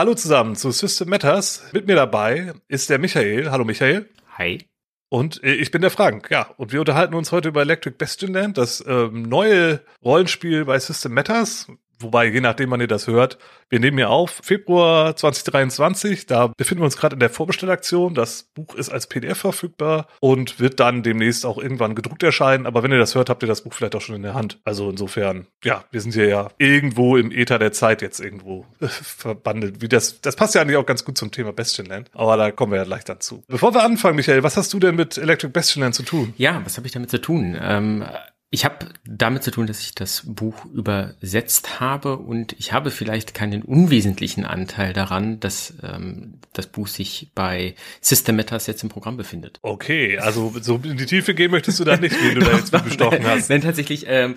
Hallo zusammen zu System Matters. Mit mir dabei ist der Michael. Hallo Michael. Hi. Und äh, ich bin der Frank, ja. Und wir unterhalten uns heute über Electric Bastion Land, das ähm, neue Rollenspiel bei System Matters. Wobei, je nachdem, wann ihr das hört, wir nehmen ja auf Februar 2023. Da befinden wir uns gerade in der Vorbestellaktion. Das Buch ist als PDF verfügbar und wird dann demnächst auch irgendwann gedruckt erscheinen. Aber wenn ihr das hört, habt ihr das Buch vielleicht auch schon in der Hand. Also insofern, ja, wir sind hier ja irgendwo im Äther der Zeit jetzt irgendwo verbandelt. Wie das, das passt ja eigentlich auch ganz gut zum Thema Bastionland. Aber da kommen wir ja gleich dazu. Bevor wir anfangen, Michael, was hast du denn mit Electric Bastionland zu tun? Ja, was habe ich damit zu tun? Ähm ich habe damit zu tun, dass ich das Buch übersetzt habe und ich habe vielleicht keinen unwesentlichen Anteil daran, dass ähm, das Buch sich bei System Matters jetzt im Programm befindet. Okay, also so in die Tiefe gehen möchtest du da nicht, wie du da jetzt bestochen hast. Nein, tatsächlich. Ähm,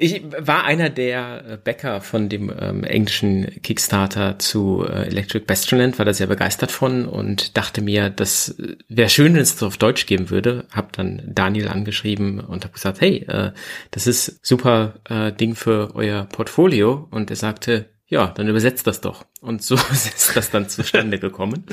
ich war einer der Bäcker von dem ähm, englischen Kickstarter zu äh, Electric Bastionland, war da sehr begeistert von und dachte mir, das wäre schön, wenn es das auf Deutsch geben würde. Hab dann Daniel angeschrieben und habe gesagt, hey, äh, das ist super äh, Ding für euer Portfolio. Und er sagte, ja, dann übersetzt das doch. Und so ist das dann zustande gekommen.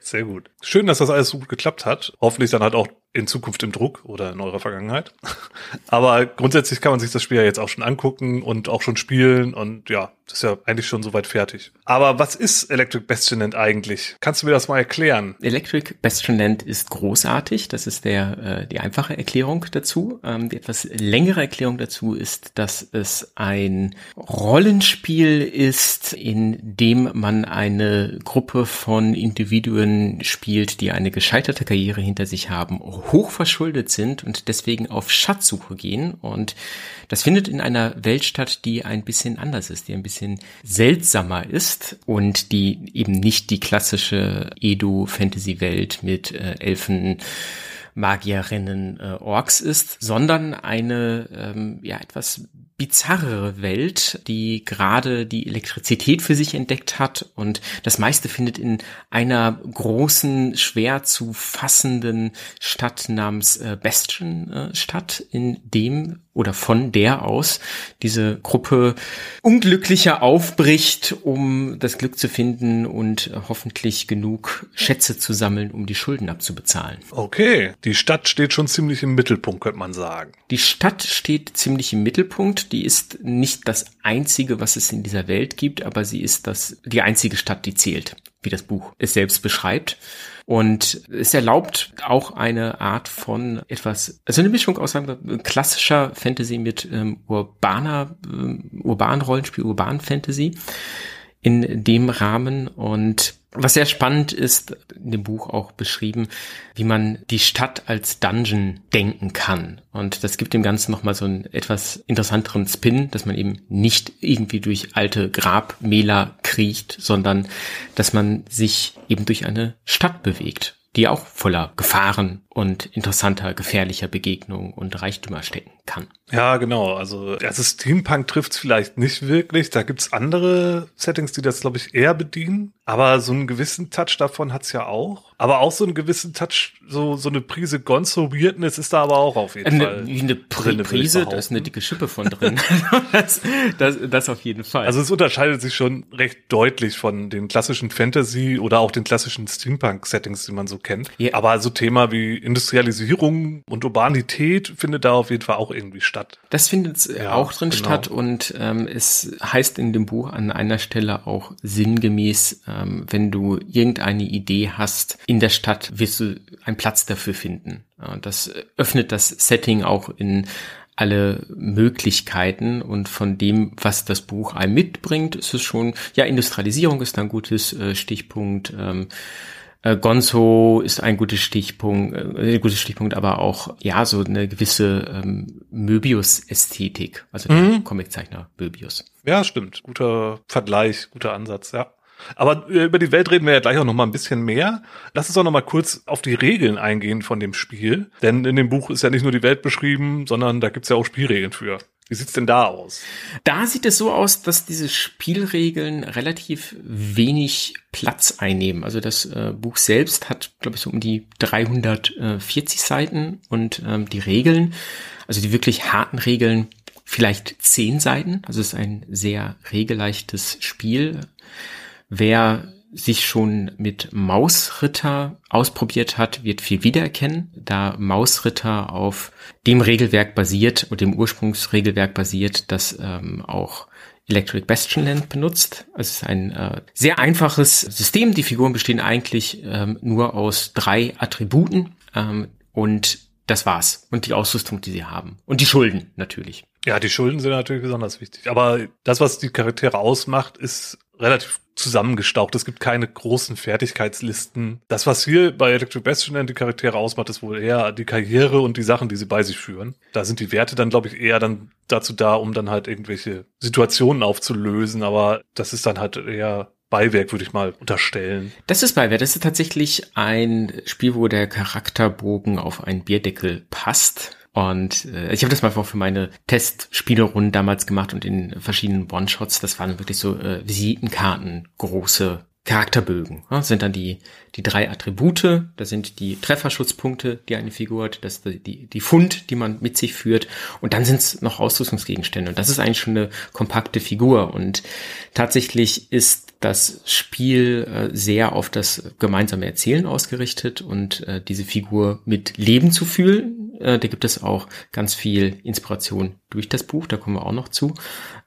Sehr gut. Schön, dass das alles so gut geklappt hat. Hoffentlich dann halt auch in Zukunft im Druck oder in eurer Vergangenheit. Aber grundsätzlich kann man sich das Spiel ja jetzt auch schon angucken und auch schon spielen und ja, das ist ja eigentlich schon soweit fertig. Aber was ist Electric Bastionland eigentlich? Kannst du mir das mal erklären? Electric Bastionland ist großartig. Das ist der, äh, die einfache Erklärung dazu. Ähm, die etwas längere Erklärung dazu ist, dass es ein Rollenspiel ist, in dem man eine Gruppe von Individuen spielt, die eine gescheiterte Karriere hinter sich haben, hochverschuldet sind und deswegen auf Schatzsuche gehen. Und das findet in einer Welt statt, die ein bisschen anders ist, die ein bisschen seltsamer ist und die eben nicht die klassische Edo-Fantasy-Welt mit äh, Elfen Magierinnen äh, Orks ist, sondern eine ähm, ja etwas bizarrere Welt, die gerade die Elektrizität für sich entdeckt hat und das meiste findet in einer großen, schwer zu fassenden Stadt namens äh, Bastion äh, statt, in dem oder von der aus diese Gruppe unglücklicher aufbricht, um das Glück zu finden und hoffentlich genug Schätze zu sammeln, um die Schulden abzubezahlen. Okay, die Stadt steht schon ziemlich im Mittelpunkt, könnte man sagen. Die Stadt steht ziemlich im Mittelpunkt. Die ist nicht das einzige, was es in dieser Welt gibt, aber sie ist das, die einzige Stadt, die zählt, wie das Buch es selbst beschreibt. Und es erlaubt auch eine Art von etwas, also eine Mischung aus einem klassischer Fantasy mit ähm, urbaner, ähm, urban Rollenspiel, urban Fantasy in dem Rahmen und was sehr spannend ist, in dem Buch auch beschrieben, wie man die Stadt als Dungeon denken kann. Und das gibt dem Ganzen nochmal so einen etwas interessanteren Spin, dass man eben nicht irgendwie durch alte Grabmäler kriecht, sondern dass man sich eben durch eine Stadt bewegt die auch voller Gefahren und interessanter, gefährlicher Begegnungen und Reichtümer stecken kann. Ja, genau. Also, also Steampunk trifft's vielleicht nicht wirklich. Da gibt's andere Settings, die das, glaube ich, eher bedienen. Aber so einen gewissen Touch davon hat's ja auch. Aber auch so einen gewissen Touch, so, so eine Prise Gonzo Weirdness ist da aber auch auf jeden eine, Fall. Wie eine drin, Prise, da ist eine dicke Schippe von drin. das, das, das auf jeden Fall. Also es unterscheidet sich schon recht deutlich von den klassischen Fantasy oder auch den klassischen Steampunk-Settings, die man so kennt. Ja. Aber so Thema wie Industrialisierung und Urbanität findet da auf jeden Fall auch irgendwie statt. Das findet ja, auch drin genau. statt und ähm, es heißt in dem Buch an einer Stelle auch sinngemäß, ähm, wenn du irgendeine Idee hast in der Stadt, wirst du einen Platz dafür finden. Das öffnet das Setting auch in alle Möglichkeiten und von dem, was das Buch einem mitbringt, ist es schon, ja, Industrialisierung ist ein gutes äh, Stichpunkt, ähm, äh, Gonzo ist ein guter Stichpunkt, äh, ein guter Stichpunkt, aber auch ja so eine gewisse ähm, Möbius-Ästhetik, also der mhm. Comiczeichner Möbius. Ja, stimmt. Guter Vergleich, guter Ansatz, ja. Aber äh, über die Welt reden wir ja gleich auch noch mal ein bisschen mehr. Lass uns auch noch mal kurz auf die Regeln eingehen von dem Spiel. Denn in dem Buch ist ja nicht nur die Welt beschrieben, sondern da gibt's ja auch Spielregeln für. Wie sieht's denn da aus? Da sieht es so aus, dass diese Spielregeln relativ wenig Platz einnehmen. Also das äh, Buch selbst hat, glaube ich, so um die 340 Seiten und ähm, die Regeln, also die wirklich harten Regeln, vielleicht zehn Seiten. Also es ist ein sehr regelleichtes Spiel Wer sich schon mit Mausritter ausprobiert hat, wird viel wiedererkennen, da Mausritter auf dem Regelwerk basiert und dem Ursprungsregelwerk basiert, das ähm, auch Electric Bastionland benutzt. Es ist ein äh, sehr einfaches System. Die Figuren bestehen eigentlich ähm, nur aus drei Attributen ähm, und das war's. Und die Ausrüstung, die sie haben. Und die Schulden natürlich. Ja, die Schulden sind natürlich besonders wichtig. Aber das, was die Charaktere ausmacht, ist relativ zusammengestaucht. Es gibt keine großen Fertigkeitslisten. Das, was hier bei Electric Bastion die Charaktere ausmacht, ist wohl eher die Karriere und die Sachen, die sie bei sich führen. Da sind die Werte dann, glaube ich, eher dann dazu da, um dann halt irgendwelche Situationen aufzulösen. Aber das ist dann halt eher Beiwerk, würde ich mal unterstellen. Das ist Beiwerk. Das ist tatsächlich ein Spiel, wo der Charakterbogen auf einen Bierdeckel passt. Und äh, ich habe das mal für meine Testspielerunden damals gemacht und in verschiedenen One-Shots, das waren wirklich so äh, Visitenkarten, große Charakterbögen. Ja, sind dann die, die drei Attribute, das sind die Trefferschutzpunkte, die eine Figur hat, das ist die, die Fund, die man mit sich führt. Und dann sind es noch Ausrüstungsgegenstände. Und das ist eigentlich schon eine kompakte Figur. Und tatsächlich ist das Spiel äh, sehr auf das gemeinsame Erzählen ausgerichtet und äh, diese Figur mit Leben zu fühlen. Äh, da gibt es auch ganz viel Inspiration durch das Buch, da kommen wir auch noch zu.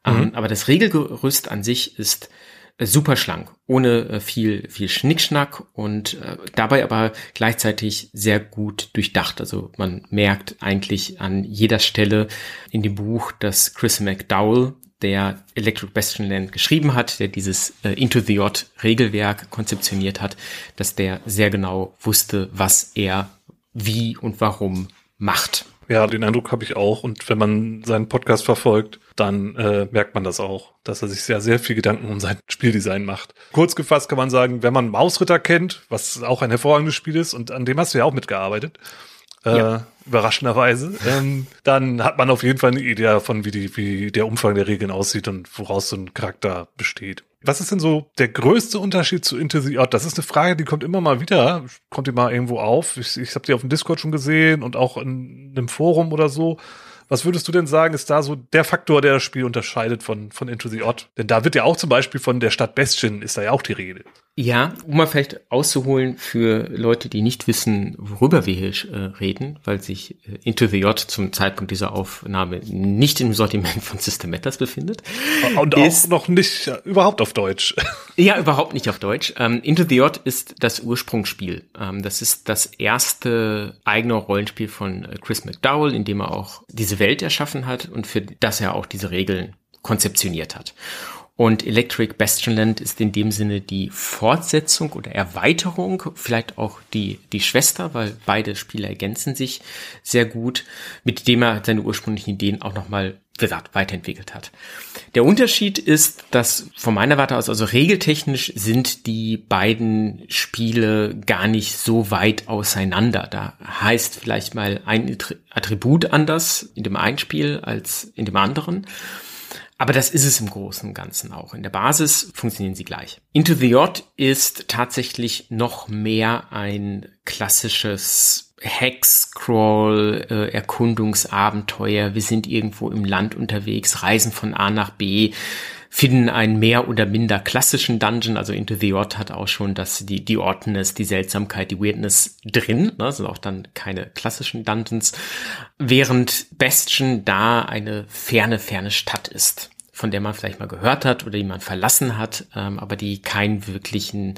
Ähm, mhm. Aber das Regelgerüst an sich ist äh, super schlank, ohne äh, viel, viel Schnickschnack und äh, dabei aber gleichzeitig sehr gut durchdacht. Also man merkt eigentlich an jeder Stelle in dem Buch, dass Chris McDowell, der Electric Bastion Land geschrieben hat, der dieses äh, Into the Odd Regelwerk konzeptioniert hat, dass der sehr genau wusste, was er wie und warum macht. Ja, den Eindruck habe ich auch. Und wenn man seinen Podcast verfolgt, dann äh, merkt man das auch, dass er sich sehr, sehr viel Gedanken um sein Spieldesign macht. Kurz gefasst kann man sagen, wenn man Mausritter kennt, was auch ein hervorragendes Spiel ist, und an dem hast du ja auch mitgearbeitet, äh, ja. überraschenderweise, ähm, dann hat man auf jeden Fall eine Idee davon, wie, die, wie der Umfang der Regeln aussieht und woraus so ein Charakter besteht. Was ist denn so der größte Unterschied zu the Odd? Das ist eine Frage, die kommt immer mal wieder, kommt immer irgendwo auf. Ich, ich habe die auf dem Discord schon gesehen und auch in einem Forum oder so. Was würdest du denn sagen, ist da so der Faktor, der das Spiel unterscheidet von, von Into the Odd? Denn da wird ja auch zum Beispiel von der Stadt Bestien, ist da ja auch die Rede. Ja, um mal vielleicht auszuholen für Leute, die nicht wissen, worüber wir hier äh, reden, weil sich äh, Into the Yacht zum Zeitpunkt dieser Aufnahme nicht im Sortiment von System Matters befindet. Und ist, auch noch nicht äh, überhaupt auf Deutsch. Ja, überhaupt nicht auf Deutsch. Ähm, Into the Yacht ist das Ursprungsspiel. Ähm, das ist das erste eigene Rollenspiel von äh, Chris McDowell, in dem er auch diese Welt erschaffen hat und für das er auch diese Regeln konzeptioniert hat. Und Electric Bastionland ist in dem Sinne die Fortsetzung oder Erweiterung, vielleicht auch die, die Schwester, weil beide Spiele ergänzen sich sehr gut, mit dem er seine ursprünglichen Ideen auch nochmal gesagt, weiterentwickelt hat. Der Unterschied ist, dass von meiner Warte aus, also regeltechnisch sind die beiden Spiele gar nicht so weit auseinander. Da heißt vielleicht mal ein Attribut anders in dem einen Spiel als in dem anderen. Aber das ist es im Großen und Ganzen auch. In der Basis funktionieren sie gleich. Into the Odd ist tatsächlich noch mehr ein klassisches Hack-Scroll, äh, Erkundungsabenteuer. Wir sind irgendwo im Land unterwegs, reisen von A nach B, finden einen mehr oder minder klassischen Dungeon. Also Into the Odd hat auch schon das, die, die Oddness, die Seltsamkeit, die Weirdness drin. Ne? sind auch dann keine klassischen Dungeons. Während Bastion da eine ferne, ferne Stadt ist von der man vielleicht mal gehört hat oder die man verlassen hat, ähm, aber die keinen wirklichen,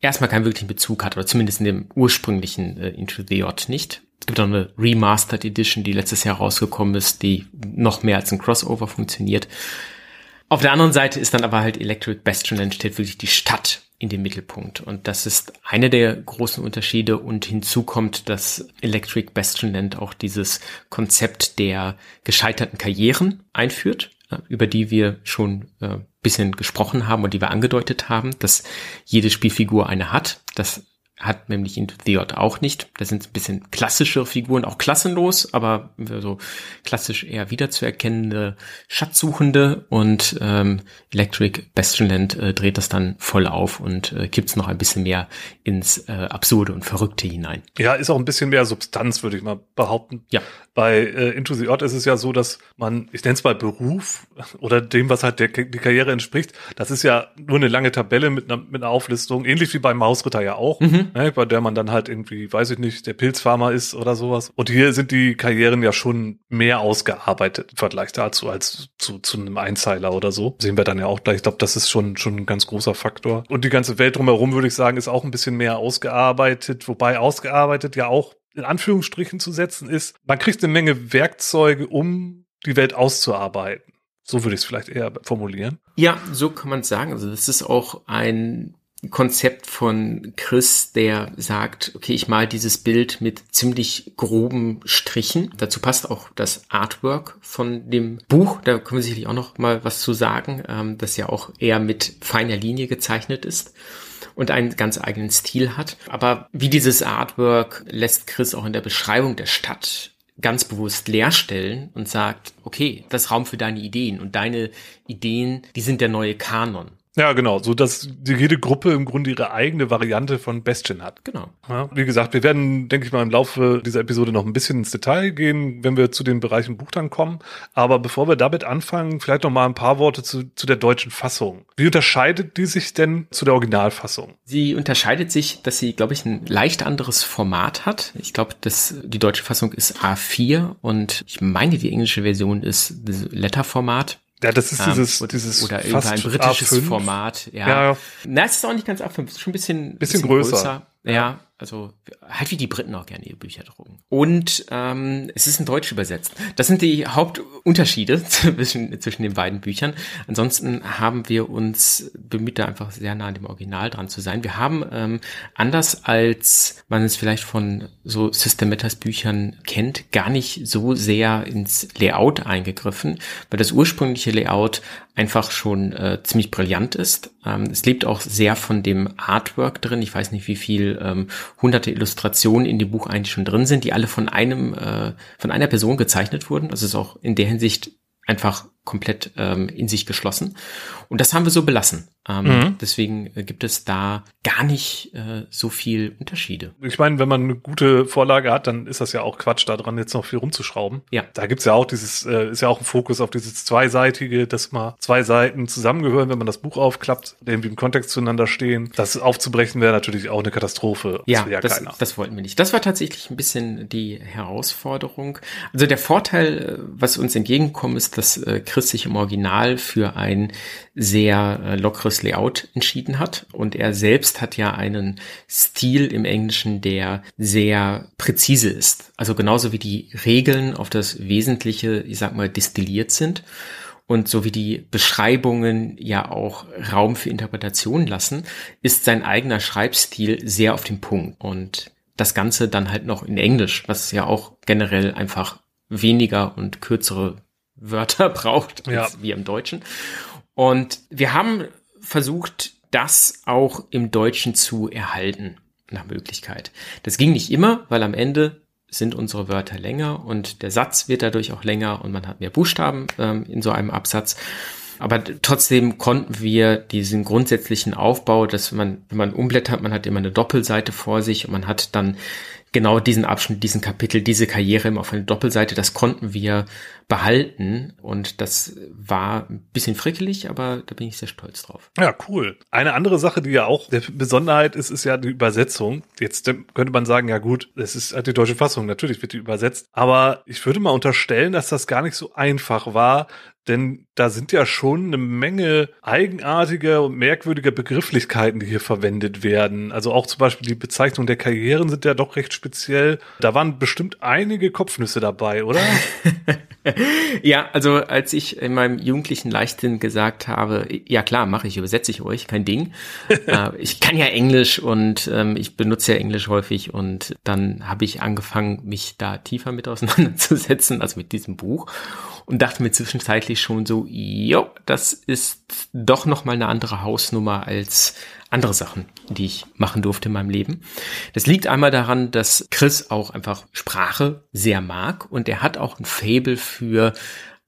erstmal keinen wirklichen Bezug hat, oder zumindest in dem ursprünglichen äh, Into the Odd nicht. Es gibt auch eine Remastered Edition, die letztes Jahr rausgekommen ist, die noch mehr als ein Crossover funktioniert. Auf der anderen Seite ist dann aber halt Electric Bastion entsteht wirklich die Stadt in den Mittelpunkt. Und das ist einer der großen Unterschiede. Und hinzu kommt, dass Electric Bastion auch dieses Konzept der gescheiterten Karrieren einführt über die wir schon äh, bisschen gesprochen haben und die wir angedeutet haben, dass jede Spielfigur eine hat. Das hat nämlich in The Odd auch nicht. Das sind ein bisschen klassische Figuren, auch klassenlos, aber so klassisch eher wiederzuerkennende Schatzsuchende und ähm, Electric Bastionland äh, dreht das dann voll auf und äh, kippt noch ein bisschen mehr ins äh, Absurde und Verrückte hinein. Ja, ist auch ein bisschen mehr Substanz, würde ich mal behaupten. Ja. Bei äh, Into the Odd ist es ja so, dass man, ich nenne es mal Beruf oder dem, was halt der, die Karriere entspricht, das ist ja nur eine lange Tabelle mit einer, mit einer Auflistung, ähnlich wie beim Mausritter ja auch, mhm. ne, bei der man dann halt irgendwie, weiß ich nicht, der Pilzfarmer ist oder sowas. Und hier sind die Karrieren ja schon mehr ausgearbeitet im Vergleich dazu als zu, zu einem Einzeiler oder so. Sehen wir dann ja auch gleich. Ich glaube, das ist schon, schon ein ganz großer Faktor. Und die ganze Welt drumherum, würde ich sagen, ist auch ein bisschen mehr ausgearbeitet, wobei ausgearbeitet ja auch in Anführungsstrichen zu setzen ist, man kriegt eine Menge Werkzeuge, um die Welt auszuarbeiten. So würde ich es vielleicht eher formulieren. Ja, so kann man es sagen. Also das ist auch ein Konzept von Chris, der sagt, okay, ich mal dieses Bild mit ziemlich groben Strichen. Dazu passt auch das Artwork von dem Buch. Da können wir sicherlich auch noch mal was zu sagen, ähm, das ja auch eher mit feiner Linie gezeichnet ist und einen ganz eigenen Stil hat. Aber wie dieses Artwork lässt Chris auch in der Beschreibung der Stadt ganz bewusst leerstellen und sagt, okay, das Raum für deine Ideen und deine Ideen, die sind der neue Kanon. Ja, genau, so dass jede Gruppe im Grunde ihre eigene Variante von Bestien hat. Genau. Ja, wie gesagt, wir werden, denke ich mal, im Laufe dieser Episode noch ein bisschen ins Detail gehen, wenn wir zu den Bereichen Buch dann kommen. Aber bevor wir damit anfangen, vielleicht noch mal ein paar Worte zu, zu der deutschen Fassung. Wie unterscheidet die sich denn zu der Originalfassung? Sie unterscheidet sich, dass sie, glaube ich, ein leicht anderes Format hat. Ich glaube, dass die deutsche Fassung ist A4 und ich meine, die englische Version ist Letterformat. Ja, das ist dieses, ähm, dieses oder irgendein britisches A5. Format. Ja. ja. Na, es ist auch nicht ganz A5, es ist schon ein bisschen, bisschen, bisschen größer. größer. Ja, also halt wie die Briten auch gerne ihre Bücher drucken. Und ähm, es ist in Deutsch übersetzt. Das sind die Hauptunterschiede zwischen, zwischen den beiden Büchern. Ansonsten haben wir uns bemüht, da einfach sehr nah an dem Original dran zu sein. Wir haben ähm, anders als man es vielleicht von so System Matters Büchern kennt, gar nicht so sehr ins Layout eingegriffen, weil das ursprüngliche Layout einfach schon äh, ziemlich brillant ist. Ähm, es lebt auch sehr von dem Artwork drin. Ich weiß nicht, wie viel ähm, hunderte Illustrationen in dem Buch eigentlich schon drin sind, die alle von einem, äh, von einer Person gezeichnet wurden. Das ist auch in der Hinsicht einfach komplett ähm, in sich geschlossen. Und das haben wir so belassen. Ähm, mhm. Deswegen äh, gibt es da gar nicht äh, so viel Unterschiede. Ich meine, wenn man eine gute Vorlage hat, dann ist das ja auch Quatsch, daran jetzt noch viel rumzuschrauben. Ja. Da gibt's ja auch dieses, äh, ist ja auch ein Fokus auf dieses zweiseitige, dass mal zwei Seiten zusammengehören, wenn man das Buch aufklappt, irgendwie im Kontext zueinander stehen. Das aufzubrechen wäre natürlich auch eine Katastrophe. Das ja, ja das, das wollten wir nicht. Das war tatsächlich ein bisschen die Herausforderung. Also der Vorteil, äh, was uns entgegenkommt, ist, dass äh, Chris sich im Original für ein sehr äh, lockeres Layout entschieden hat. Und er selbst hat ja einen Stil im Englischen, der sehr präzise ist. Also genauso wie die Regeln auf das Wesentliche, ich sag mal, destilliert sind. Und so wie die Beschreibungen ja auch Raum für Interpretation lassen, ist sein eigener Schreibstil sehr auf den Punkt. Und das Ganze dann halt noch in Englisch, was ja auch generell einfach weniger und kürzere Wörter braucht als ja. wie im Deutschen. Und wir haben versucht, das auch im Deutschen zu erhalten, nach Möglichkeit. Das ging nicht immer, weil am Ende sind unsere Wörter länger und der Satz wird dadurch auch länger und man hat mehr Buchstaben ähm, in so einem Absatz. Aber trotzdem konnten wir diesen grundsätzlichen Aufbau, dass man, wenn man umblättert, man hat immer eine Doppelseite vor sich und man hat dann genau diesen Abschnitt, diesen Kapitel, diese Karriere immer auf eine Doppelseite, das konnten wir behalten und das war ein bisschen frickelig, aber da bin ich sehr stolz drauf. Ja, cool. Eine andere Sache, die ja auch der Besonderheit ist, ist ja die Übersetzung. Jetzt könnte man sagen, ja gut, es ist halt die deutsche Fassung, natürlich wird die übersetzt, aber ich würde mal unterstellen, dass das gar nicht so einfach war, denn da sind ja schon eine Menge eigenartiger und merkwürdiger Begrifflichkeiten, die hier verwendet werden. Also auch zum Beispiel die Bezeichnung der Karrieren sind ja doch recht speziell. Da waren bestimmt einige Kopfnüsse dabei, oder? ja, also als ich in meinem jugendlichen Leichtsinn gesagt habe, ja klar, mache ich, übersetze ich euch, kein Ding. äh, ich kann ja Englisch und ähm, ich benutze ja Englisch häufig und dann habe ich angefangen, mich da tiefer mit auseinanderzusetzen, also mit diesem Buch und dachte mir zwischenzeitlich schon so, jo, das ist doch noch mal eine andere Hausnummer als andere Sachen, die ich machen durfte in meinem Leben. Das liegt einmal daran, dass Chris auch einfach Sprache sehr mag und er hat auch ein Fable für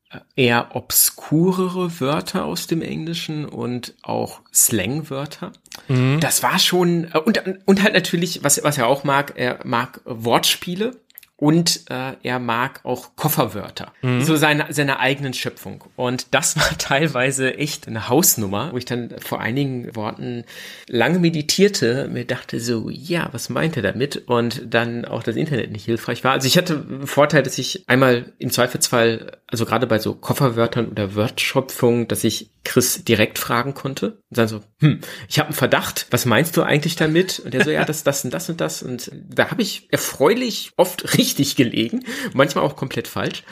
äh, eher obskurere Wörter aus dem Englischen und auch Slangwörter. Mhm. Das war schon, äh, und, und halt natürlich, was, was er auch mag, er mag Wortspiele und äh, er mag auch Kofferwörter, mhm. so seine, seine eigenen Schöpfung. Und das war teilweise echt eine Hausnummer, wo ich dann vor einigen Worten lange meditierte, mir dachte so, ja, was meint er damit? Und dann auch das Internet nicht hilfreich war. Also ich hatte einen Vorteil, dass ich einmal im Zweifelsfall, also gerade bei so Kofferwörtern oder Wörtschöpfung, dass ich Chris direkt fragen konnte. Und dann so, hm, ich habe einen Verdacht, was meinst du eigentlich damit? Und er so, ja, das, das und das und das. Und da habe ich erfreulich oft richtig gelegen, manchmal auch komplett falsch.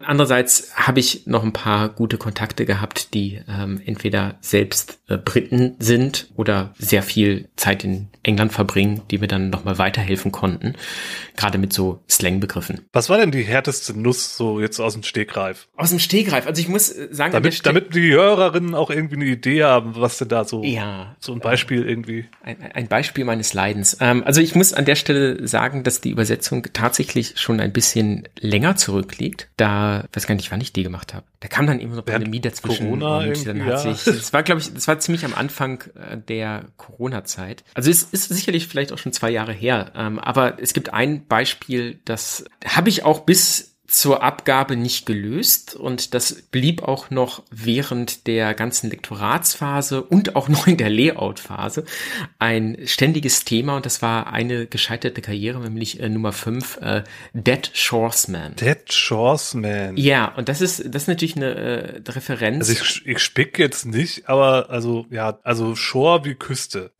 Andererseits habe ich noch ein paar gute Kontakte gehabt, die ähm, entweder selbst äh, Briten sind oder sehr viel Zeit in England verbringen, die mir dann nochmal weiterhelfen konnten, gerade mit so Slangbegriffen. Was war denn die härteste Nuss so jetzt aus dem Stegreif? Aus dem Stegreif, also ich muss äh, sagen, damit, damit die Hörerinnen auch irgendwie eine Idee haben, was denn da so ja, so ein Beispiel äh, irgendwie. Ein, ein Beispiel meines Leidens. Ähm, also ich muss an der Stelle sagen, dass die Übersetzung tatsächlich schon ein bisschen länger zurückliegt. Da weiß gar nicht, wann ich die gemacht habe. Da kam dann eben so eine Pandemie dazwischen. Corona und dann hat ja. sich, das war, glaube ich, das war ziemlich am Anfang äh, der Corona-Zeit. Also es ist sicherlich vielleicht auch schon zwei Jahre her. Ähm, aber es gibt ein Beispiel, das habe ich auch bis zur Abgabe nicht gelöst und das blieb auch noch während der ganzen Lektoratsphase und auch noch in der Layout-Phase ein ständiges Thema und das war eine gescheiterte Karriere, nämlich äh, Nummer 5, äh, Dead Shoresman. Dead Shoresman. Ja, und das ist, das ist natürlich eine äh, Referenz. Also ich, ich spick jetzt nicht, aber also ja, also Shore wie Küste.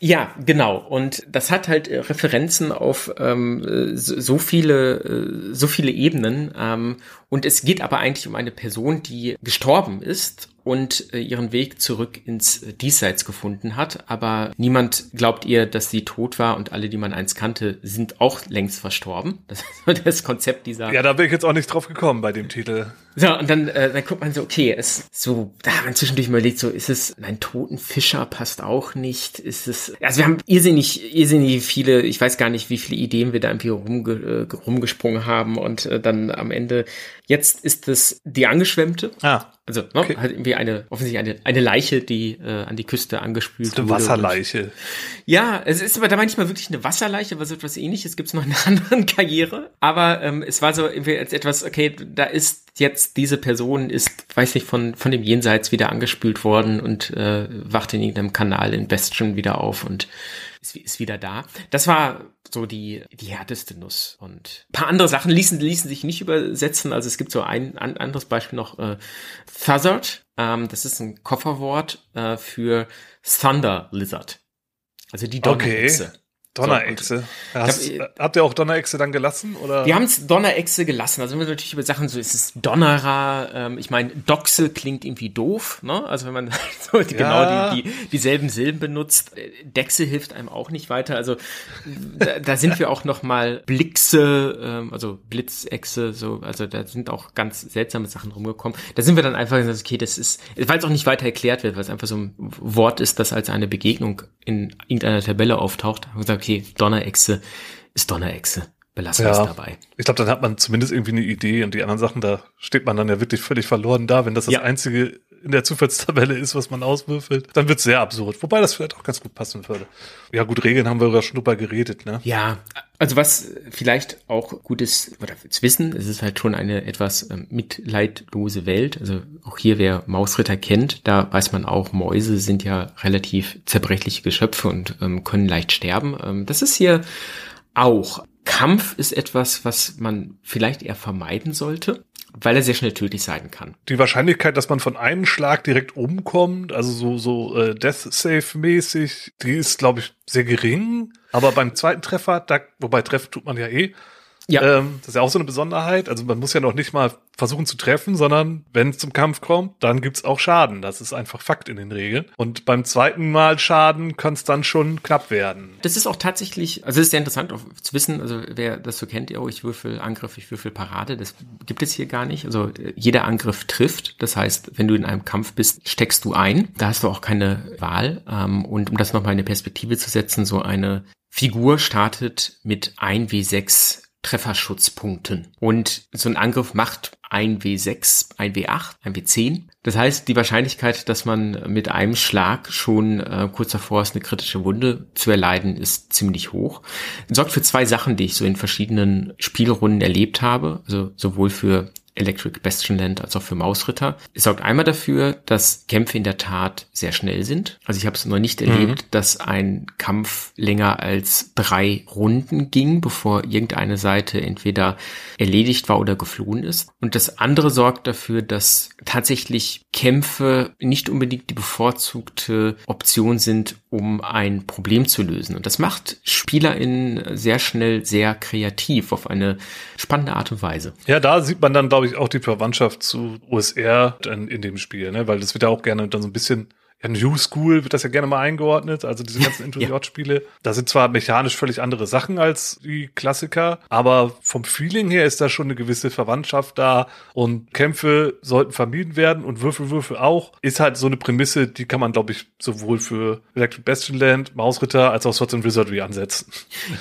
Ja, genau. Und das hat halt äh, Referenzen auf ähm, so, so viele, äh, so viele Ebenen Ebenen. Ähm, und es geht aber eigentlich um eine Person, die gestorben ist und äh, ihren Weg zurück ins äh, Diesseits gefunden hat. Aber niemand glaubt ihr, dass sie tot war und alle, die man einst kannte, sind auch längst verstorben. Das ist das Konzept dieser. Ja, da bin ich jetzt auch nicht drauf gekommen bei dem Titel. So, und dann, äh, dann guckt man so, okay, es so, da hat man zwischendurch überlegt, so, ist es ein toten Fischer, passt auch nicht, ist es, also wir haben irrsinnig, irrsinnig viele, ich weiß gar nicht, wie viele Ideen wir da irgendwie rumge, rumgesprungen haben und äh, dann am Ende, jetzt ist es die Angeschwemmte. Ah. Also, ne, okay. halt irgendwie eine, offensichtlich eine, eine Leiche, die äh, an die Küste angespült wurde. Eine Wasserleiche. ja, es ist aber da manchmal wirklich eine Wasserleiche, aber so etwas ähnliches gibt es noch in einer anderen Karriere. Aber ähm, es war so irgendwie als etwas, okay, da ist jetzt diese Person ist, weiß nicht, von, von dem Jenseits wieder angespült worden und äh, wacht in irgendeinem Kanal in Bastion wieder auf und ist, ist wieder da. Das war so die, die härteste Nuss. Und paar andere Sachen ließen, ließen sich nicht übersetzen. Also es gibt so ein, ein anderes Beispiel noch, äh, Thuzzard. Ähm, das ist ein Kofferwort äh, für Thunder Lizard. Also die Donnerhexe. Okay. Donnerechse. So, Hast, hab, habt ihr auch Donnerechse dann gelassen? Oder? Wir haben es Donnerechse gelassen. Also wenn wir natürlich über Sachen so, ist es Donnerer, ähm, ich meine, Doxel klingt irgendwie doof, ne? Also wenn man so die, ja. genau die, die, dieselben Silben benutzt. Äh, Dechse hilft einem auch nicht weiter. Also da, da sind wir auch noch mal Blixe, ähm, also Blitzechse, so, also da sind auch ganz seltsame Sachen rumgekommen. Da sind wir dann einfach gesagt, okay, das ist, weil es auch nicht weiter erklärt wird, weil es einfach so ein Wort ist, das als eine Begegnung in irgendeiner Tabelle auftaucht. Haben wir gesagt, okay, Donnerechse ist Donnerechse. Belassen wir ja, es dabei. Ich glaube, dann hat man zumindest irgendwie eine Idee und die anderen Sachen, da steht man dann ja wirklich völlig verloren da, wenn das das ja. einzige in der Zufallstabelle ist, was man auswürfelt, dann wird es sehr absurd. Wobei das vielleicht auch ganz gut passen würde. Ja, gut, Regeln haben wir ja schon drüber geredet, ne? Ja, also was vielleicht auch gut ist, oder zu wissen, es ist halt schon eine etwas ähm, mitleidlose Welt. Also auch hier, wer Mausritter kennt, da weiß man auch, Mäuse sind ja relativ zerbrechliche Geschöpfe und ähm, können leicht sterben. Ähm, das ist hier auch. Kampf ist etwas, was man vielleicht eher vermeiden sollte weil er sehr schnell tödlich sein kann. Die Wahrscheinlichkeit, dass man von einem Schlag direkt umkommt, also so so äh, Death Save mäßig, die ist glaube ich sehr gering, aber beim zweiten Treffer, da wobei treffen tut man ja eh, ja. Ähm, das ist ja auch so eine Besonderheit. Also man muss ja noch nicht mal versuchen zu treffen, sondern wenn es zum Kampf kommt, dann gibt's auch Schaden. Das ist einfach Fakt in den Regeln. Und beim zweiten Mal Schaden kann es dann schon knapp werden. Das ist auch tatsächlich, also es ist sehr interessant auch zu wissen, also wer das so kennt, oh, ich würfel Angriff, ich würfel Parade, das gibt es hier gar nicht. Also jeder Angriff trifft. Das heißt, wenn du in einem Kampf bist, steckst du ein. Da hast du auch keine Wahl. Ähm, und um das nochmal in eine Perspektive zu setzen, so eine Figur startet mit 1 W6 Trefferschutzpunkten. Und so ein Angriff macht ein W6, ein W8, ein W10. Das heißt, die Wahrscheinlichkeit, dass man mit einem Schlag schon äh, kurz davor ist, eine kritische Wunde zu erleiden, ist ziemlich hoch. Sorgt für zwei Sachen, die ich so in verschiedenen Spielrunden erlebt habe. Also sowohl für Electric Bastion Land als auch für Mausritter. Es sorgt einmal dafür, dass Kämpfe in der Tat sehr schnell sind. Also ich habe es noch nicht erlebt, mhm. dass ein Kampf länger als drei Runden ging, bevor irgendeine Seite entweder erledigt war oder geflohen ist. Und das andere sorgt dafür, dass tatsächlich Kämpfe nicht unbedingt die bevorzugte Option sind, um ein Problem zu lösen. Und das macht SpielerInnen sehr schnell sehr kreativ auf eine spannende Art und Weise. Ja, da sieht man dann, glaube ich, auch die Verwandtschaft zu OSR in, in dem Spiel, ne? weil das wird ja auch gerne dann so ein bisschen ja, New School wird das ja gerne mal eingeordnet, also diese ganzen Intro-Spiele. Ja. Da sind zwar mechanisch völlig andere Sachen als die Klassiker, aber vom Feeling her ist da schon eine gewisse Verwandtschaft da und Kämpfe sollten vermieden werden und Würfelwürfe auch. Ist halt so eine Prämisse, die kann man, glaube ich, sowohl für Electric Bastion Land, Mausritter als auch Swords and Wizardry ansetzen.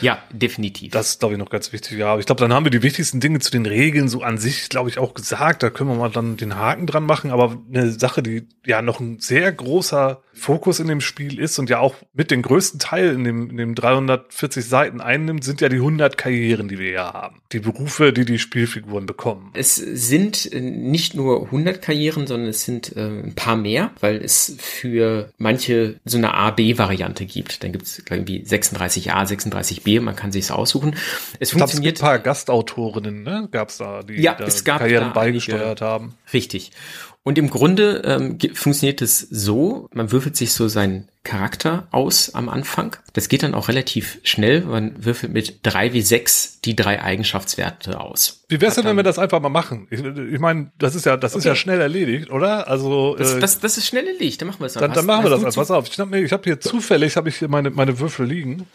Ja, definitiv. Das ist, glaube ich, noch ganz wichtig. Ja, aber ich glaube, dann haben wir die wichtigsten Dinge zu den Regeln so an sich, glaube ich, auch gesagt. Da können wir mal dann den Haken dran machen. Aber eine Sache, die ja noch ein sehr großer großer Fokus in dem Spiel ist und ja auch mit den größten Teil in dem, in dem 340 Seiten einnimmt, sind ja die 100 Karrieren, die wir ja haben. Die Berufe, die die Spielfiguren bekommen. Es sind äh, nicht nur 100 Karrieren, sondern es sind äh, ein paar mehr, weil es für manche so eine A-B-Variante gibt. Dann gibt es irgendwie 36a, 36b, man kann sich aussuchen. Es ich funktioniert. Glaub, es ein paar Gastautorinnen, ne? Gab es da, die ja, da es Karrieren da beigesteuert haben. Richtig. Und im Grunde ähm, funktioniert es so, man würfelt sich so seinen Charakter aus am Anfang. Das geht dann auch relativ schnell. Man würfelt mit drei wie sechs die drei Eigenschaftswerte aus. Wie wär's denn, wenn wir das einfach mal machen? Ich, ich meine, das ist ja, das okay. ist ja schnell erledigt, oder? Also das, äh, das, das ist schnell erledigt. Dann machen wir es dann. Dann, machen wir das einfach. Pass auf, ich habe ich hab hier zufällig habe ich hier meine meine Würfel liegen.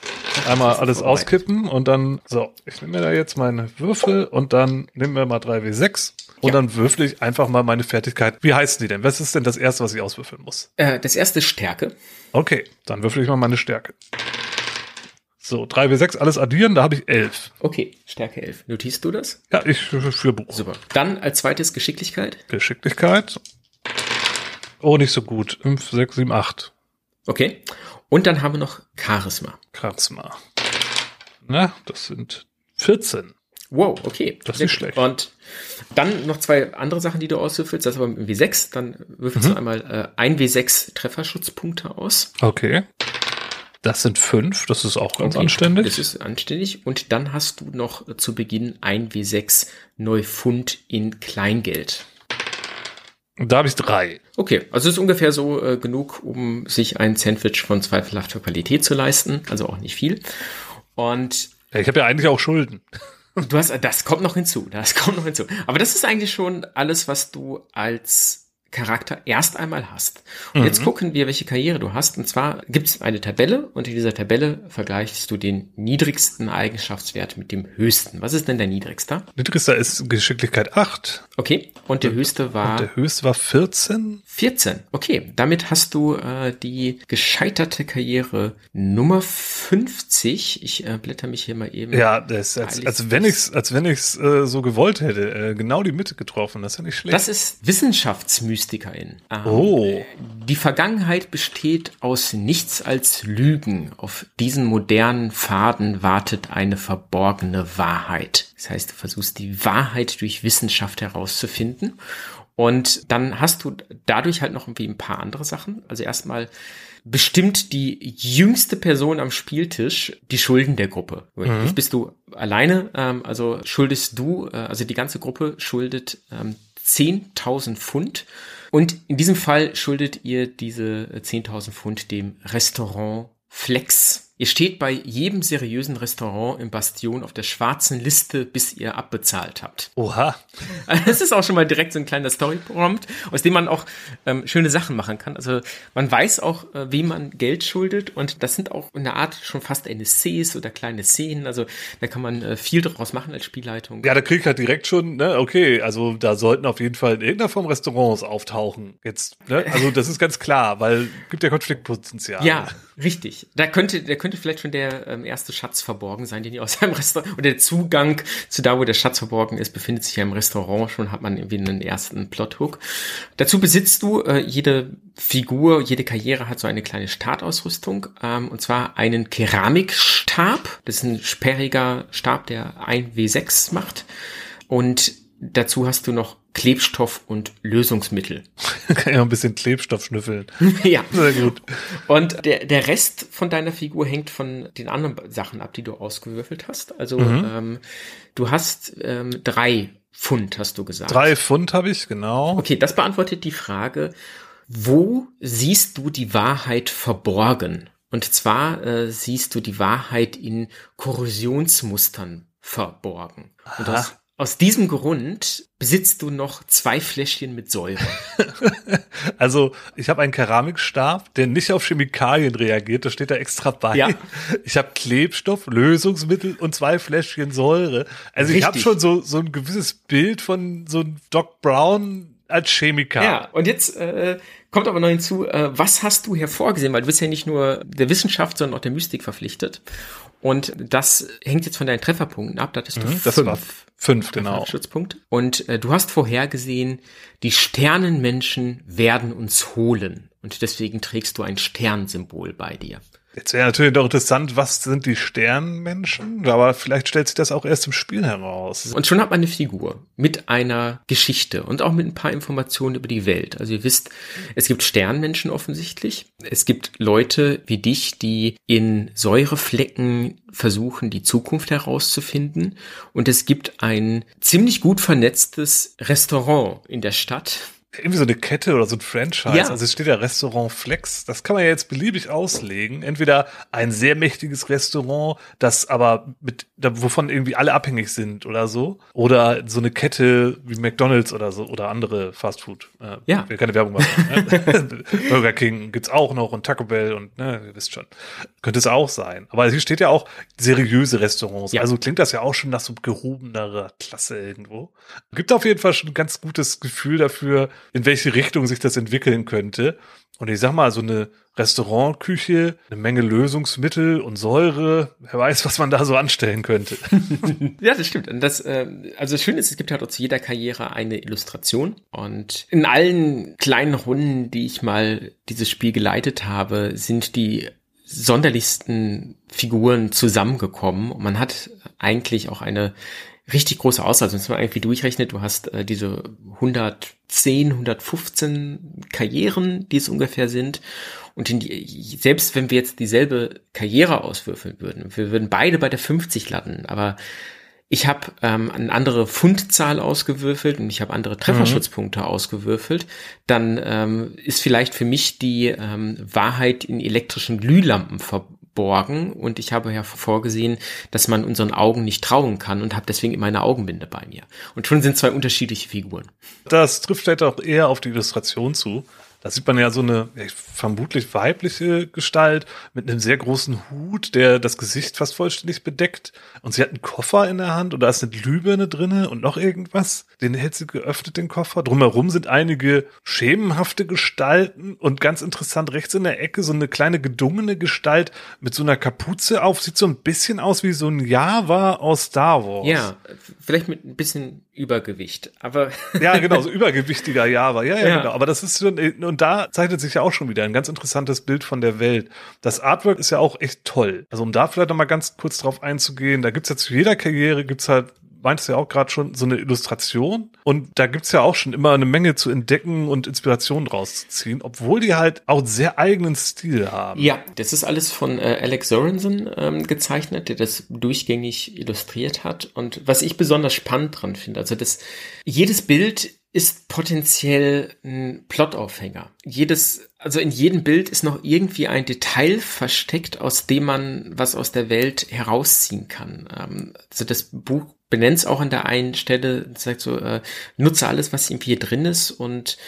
Einmal alles auskippen und dann so. Ich nehme mir da jetzt meine Würfel und dann nehmen wir mal drei wie sechs und ja. dann würfel ich einfach mal meine Fertigkeit. Wie heißen die denn? Was ist denn das erste, was ich auswürfeln muss? Äh, das erste ist Stärke. Okay, dann würfel ich mal meine Stärke. So, 3 w 6, alles addieren, da habe ich 11. Okay, Stärke 11. Notierst du das? Ja, ich für Buch. Super. Dann als zweites Geschicklichkeit. Geschicklichkeit. Oh, nicht so gut. 5, 6, 7, 8. Okay. Und dann haben wir noch Charisma. Charisma. Na, das sind 14. Wow, okay. Das ist nicht schlecht. Und dann noch zwei andere Sachen, die du auswürfelst. Das ist aber mit W6. Dann würfelst mhm. du einmal äh, ein W6 Trefferschutzpunkte aus. Okay. Das sind fünf. Das ist auch ganz okay. anständig. Das ist anständig. Und dann hast du noch zu Beginn ein W6 Neufund in Kleingeld. Da habe ich drei. Okay, also ist ungefähr so äh, genug, um sich ein Sandwich von zweifelhafter Qualität zu leisten. Also auch nicht viel. Und ich habe ja eigentlich auch Schulden. Du hast, das kommt noch hinzu, das kommt noch hinzu. Aber das ist eigentlich schon alles, was du als Charakter erst einmal hast. Und mhm. jetzt gucken wir, welche Karriere du hast. Und zwar gibt es eine Tabelle und in dieser Tabelle vergleichst du den niedrigsten Eigenschaftswert mit dem höchsten. Was ist denn der niedrigste? Niedrigster ist Geschicklichkeit 8. Okay, und der höchste war? Der höchste war 14. 14, okay. Damit hast du äh, die gescheiterte Karriere Nummer 50. Ich äh, blätter mich hier mal eben. Ja, das, als, als wenn ich's, als wenn ich's äh, so gewollt hätte. Äh, genau die Mitte getroffen, das ist ja nicht schlecht. Das ist Wissenschaftsmystik. Mystikerin. Ähm, oh. Die Vergangenheit besteht aus nichts als Lügen. Auf diesen modernen Pfaden wartet eine verborgene Wahrheit. Das heißt, du versuchst die Wahrheit durch Wissenschaft herauszufinden. Und dann hast du dadurch halt noch irgendwie ein paar andere Sachen. Also erstmal bestimmt die jüngste Person am Spieltisch die Schulden der Gruppe. Mhm. Bist du alleine, ähm, also schuldest du, äh, also die ganze Gruppe schuldet ähm, 10.000 Pfund. Und in diesem Fall schuldet ihr diese 10.000 Pfund dem Restaurant Flex Ihr steht bei jedem seriösen Restaurant im Bastion auf der schwarzen Liste, bis ihr abbezahlt habt. Oha. Das ist auch schon mal direkt so ein kleiner Story-Prompt, aus dem man auch ähm, schöne Sachen machen kann. Also man weiß auch, äh, wem man Geld schuldet und das sind auch in der Art schon fast NSCs oder kleine Szenen. Also da kann man äh, viel draus machen als Spielleitung. Ja, da krieg ich halt direkt schon, ne, okay, also da sollten auf jeden Fall in irgendeiner Form Restaurants auftauchen. Jetzt, ne? Also das ist ganz klar, weil gibt ja Konfliktpotenzial. Ja, richtig. Da könnte, da könnte könnte vielleicht schon der ähm, erste Schatz verborgen sein, den ihr aus einem Restaurant, oder der Zugang zu da, wo der Schatz verborgen ist, befindet sich ja im Restaurant. Schon hat man irgendwie einen ersten Plothook. Dazu besitzt du, äh, jede Figur, jede Karriere hat so eine kleine Startausrüstung, ähm, und zwar einen Keramikstab. Das ist ein sperriger Stab, der ein W6 macht. Und dazu hast du noch Klebstoff und Lösungsmittel. Kann ja ein bisschen Klebstoff schnüffeln. ja. Sehr gut. Und der, der Rest von deiner Figur hängt von den anderen Sachen ab, die du ausgewürfelt hast. Also mhm. ähm, du hast ähm, drei Pfund, hast du gesagt. Drei Pfund habe ich, genau. Okay, das beantwortet die Frage, wo siehst du die Wahrheit verborgen? Und zwar äh, siehst du die Wahrheit in Korrosionsmustern verborgen. Und aus aus diesem Grund besitzt du noch zwei Fläschchen mit Säure. also ich habe einen Keramikstab, der nicht auf Chemikalien reagiert, das steht da extra bei. Ja. Ich habe Klebstoff, Lösungsmittel und zwei Fläschchen Säure. Also Richtig. ich habe schon so, so ein gewisses Bild von so einem Doc Brown als Chemiker. Ja, und jetzt äh, kommt aber noch hinzu, äh, was hast du hervorgesehen? Weil du bist ja nicht nur der Wissenschaft, sondern auch der Mystik verpflichtet. Und das hängt jetzt von deinen Trefferpunkten ab. Das ist mhm, das war Fünf, genau. Schutzpunkt. Und äh, du hast vorhergesehen, die Sternenmenschen werden uns holen. Und deswegen trägst du ein Sternsymbol bei dir. Jetzt wäre natürlich doch interessant, was sind die Sternenmenschen? Aber vielleicht stellt sich das auch erst im Spiel heraus. Und schon hat man eine Figur mit einer Geschichte und auch mit ein paar Informationen über die Welt. Also ihr wisst, es gibt Sternmenschen offensichtlich. Es gibt Leute wie dich, die in Säureflecken versuchen, die Zukunft herauszufinden. Und es gibt ein ziemlich gut vernetztes Restaurant in der Stadt, irgendwie so eine Kette oder so ein Franchise. Ja. Also es steht ja Restaurant Flex. Das kann man ja jetzt beliebig auslegen. Entweder ein sehr mächtiges Restaurant, das aber mit, wovon irgendwie alle abhängig sind oder so. Oder so eine Kette wie McDonalds oder so oder andere Fastfood. Äh, ja. Wir keine Werbung machen. Ne? Burger King gibt's auch noch und Taco Bell und, ne, ihr wisst schon. Könnte es auch sein. Aber hier steht ja auch seriöse Restaurants. Ja. Also klingt das ja auch schon nach so gehobenerer Klasse irgendwo. Gibt auf jeden Fall schon ein ganz gutes Gefühl dafür, in welche Richtung sich das entwickeln könnte. Und ich sag mal, so eine Restaurantküche, eine Menge Lösungsmittel und Säure, wer weiß, was man da so anstellen könnte. ja, das stimmt. Und das, äh, also das Schöne ist, es gibt halt auch zu jeder Karriere eine Illustration. Und in allen kleinen Runden, die ich mal dieses Spiel geleitet habe, sind die sonderlichsten Figuren zusammengekommen. Und man hat eigentlich auch eine richtig große Auswahl. Wenn man irgendwie durchrechnet, du hast äh, diese 110, 115 Karrieren, die es ungefähr sind. Und die, selbst wenn wir jetzt dieselbe Karriere auswürfeln würden, wir würden beide bei der 50 landen, aber ich habe ähm, eine andere Fundzahl ausgewürfelt und ich habe andere Trefferschutzpunkte mhm. ausgewürfelt, dann ähm, ist vielleicht für mich die ähm, Wahrheit in elektrischen Glühlampen ver borgen und ich habe ja vorgesehen, dass man unseren Augen nicht trauen kann und habe deswegen immer eine Augenbinde bei mir. Und schon sind zwei unterschiedliche Figuren. Das trifft vielleicht auch eher auf die Illustration zu. Da sieht man ja so eine vermutlich weibliche Gestalt mit einem sehr großen Hut, der das Gesicht fast vollständig bedeckt. Und sie hat einen Koffer in der Hand und da ist eine Glühbirne drinne und noch irgendwas. Den hält sie geöffnet, den Koffer. Drumherum sind einige schemenhafte Gestalten und ganz interessant rechts in der Ecke so eine kleine gedungene Gestalt mit so einer Kapuze auf. Sieht so ein bisschen aus wie so ein Java aus Star Wars. Ja, vielleicht mit ein bisschen Übergewicht, aber. ja, genau, so übergewichtiger Java. Ja, ja, ja, genau. Aber das ist schon, und da zeichnet sich ja auch schon wieder ein ganz interessantes Bild von der Welt. Das Artwork ist ja auch echt toll. Also um da vielleicht noch mal ganz kurz drauf einzugehen, da gibt's ja zu jeder Karriere gibt's halt meintest ja auch gerade schon, so eine Illustration. Und da gibt's ja auch schon immer eine Menge zu entdecken und Inspiration draus zu ziehen, obwohl die halt auch sehr eigenen Stil haben. Ja, das ist alles von äh, Alex Sorensen ähm, gezeichnet, der das durchgängig illustriert hat. Und was ich besonders spannend dran finde, also das, jedes Bild ist potenziell ein Plotaufhänger. Jedes, also in jedem Bild ist noch irgendwie ein Detail versteckt, aus dem man was aus der Welt herausziehen kann. Ähm, also das Buch benennt es auch an der einen Stelle, sagt so, äh, nutze alles, was irgendwie hier drin ist und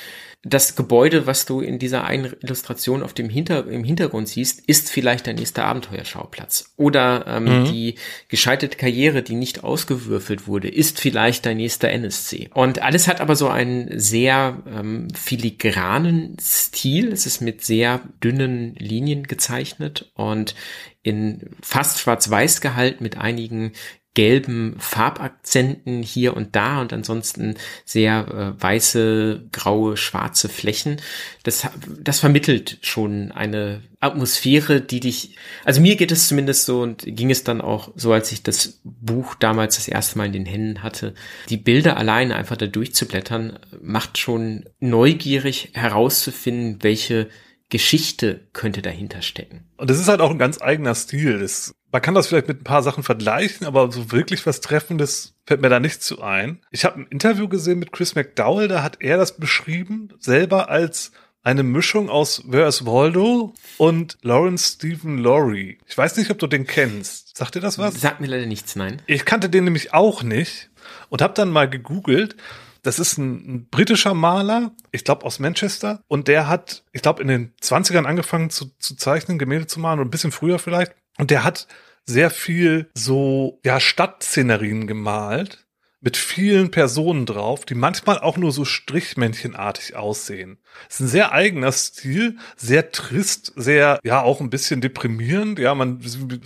das Gebäude, was du in dieser einen Illustration auf dem Hinter im Hintergrund siehst, ist vielleicht dein nächster Abenteuerschauplatz. Oder ähm, mhm. die gescheiterte Karriere, die nicht ausgewürfelt wurde, ist vielleicht dein nächster NSC. Und alles hat aber so einen sehr ähm, filigranen Stil. Es ist mit sehr dünnen Linien gezeichnet und in fast schwarz-weiß gehalten mit einigen gelben Farbakzenten hier und da und ansonsten sehr äh, weiße, graue, schwarze Flächen. Das, das vermittelt schon eine Atmosphäre, die dich, also mir geht es zumindest so und ging es dann auch so, als ich das Buch damals das erste Mal in den Händen hatte. Die Bilder alleine einfach da durchzublättern, macht schon neugierig herauszufinden, welche Geschichte könnte dahinter stecken. Und das ist halt auch ein ganz eigener Stil. Das, man kann das vielleicht mit ein paar Sachen vergleichen, aber so wirklich was Treffendes fällt mir da nicht zu ein. Ich habe ein Interview gesehen mit Chris McDowell, da hat er das beschrieben, selber als eine Mischung aus Where's Waldo und Lawrence Stephen Laurie. Ich weiß nicht, ob du den kennst. Sagt dir das was? Sagt mir leider nichts, nein. Ich kannte den nämlich auch nicht und habe dann mal gegoogelt das ist ein, ein britischer Maler, ich glaube aus Manchester, und der hat, ich glaube, in den 20ern angefangen zu, zu zeichnen, Gemälde zu malen, oder ein bisschen früher vielleicht. Und der hat sehr viel so, ja, Stadtszenerien gemalt mit vielen Personen drauf, die manchmal auch nur so strichmännchenartig aussehen. Es ist ein sehr eigener Stil, sehr trist, sehr, ja, auch ein bisschen deprimierend. Ja, man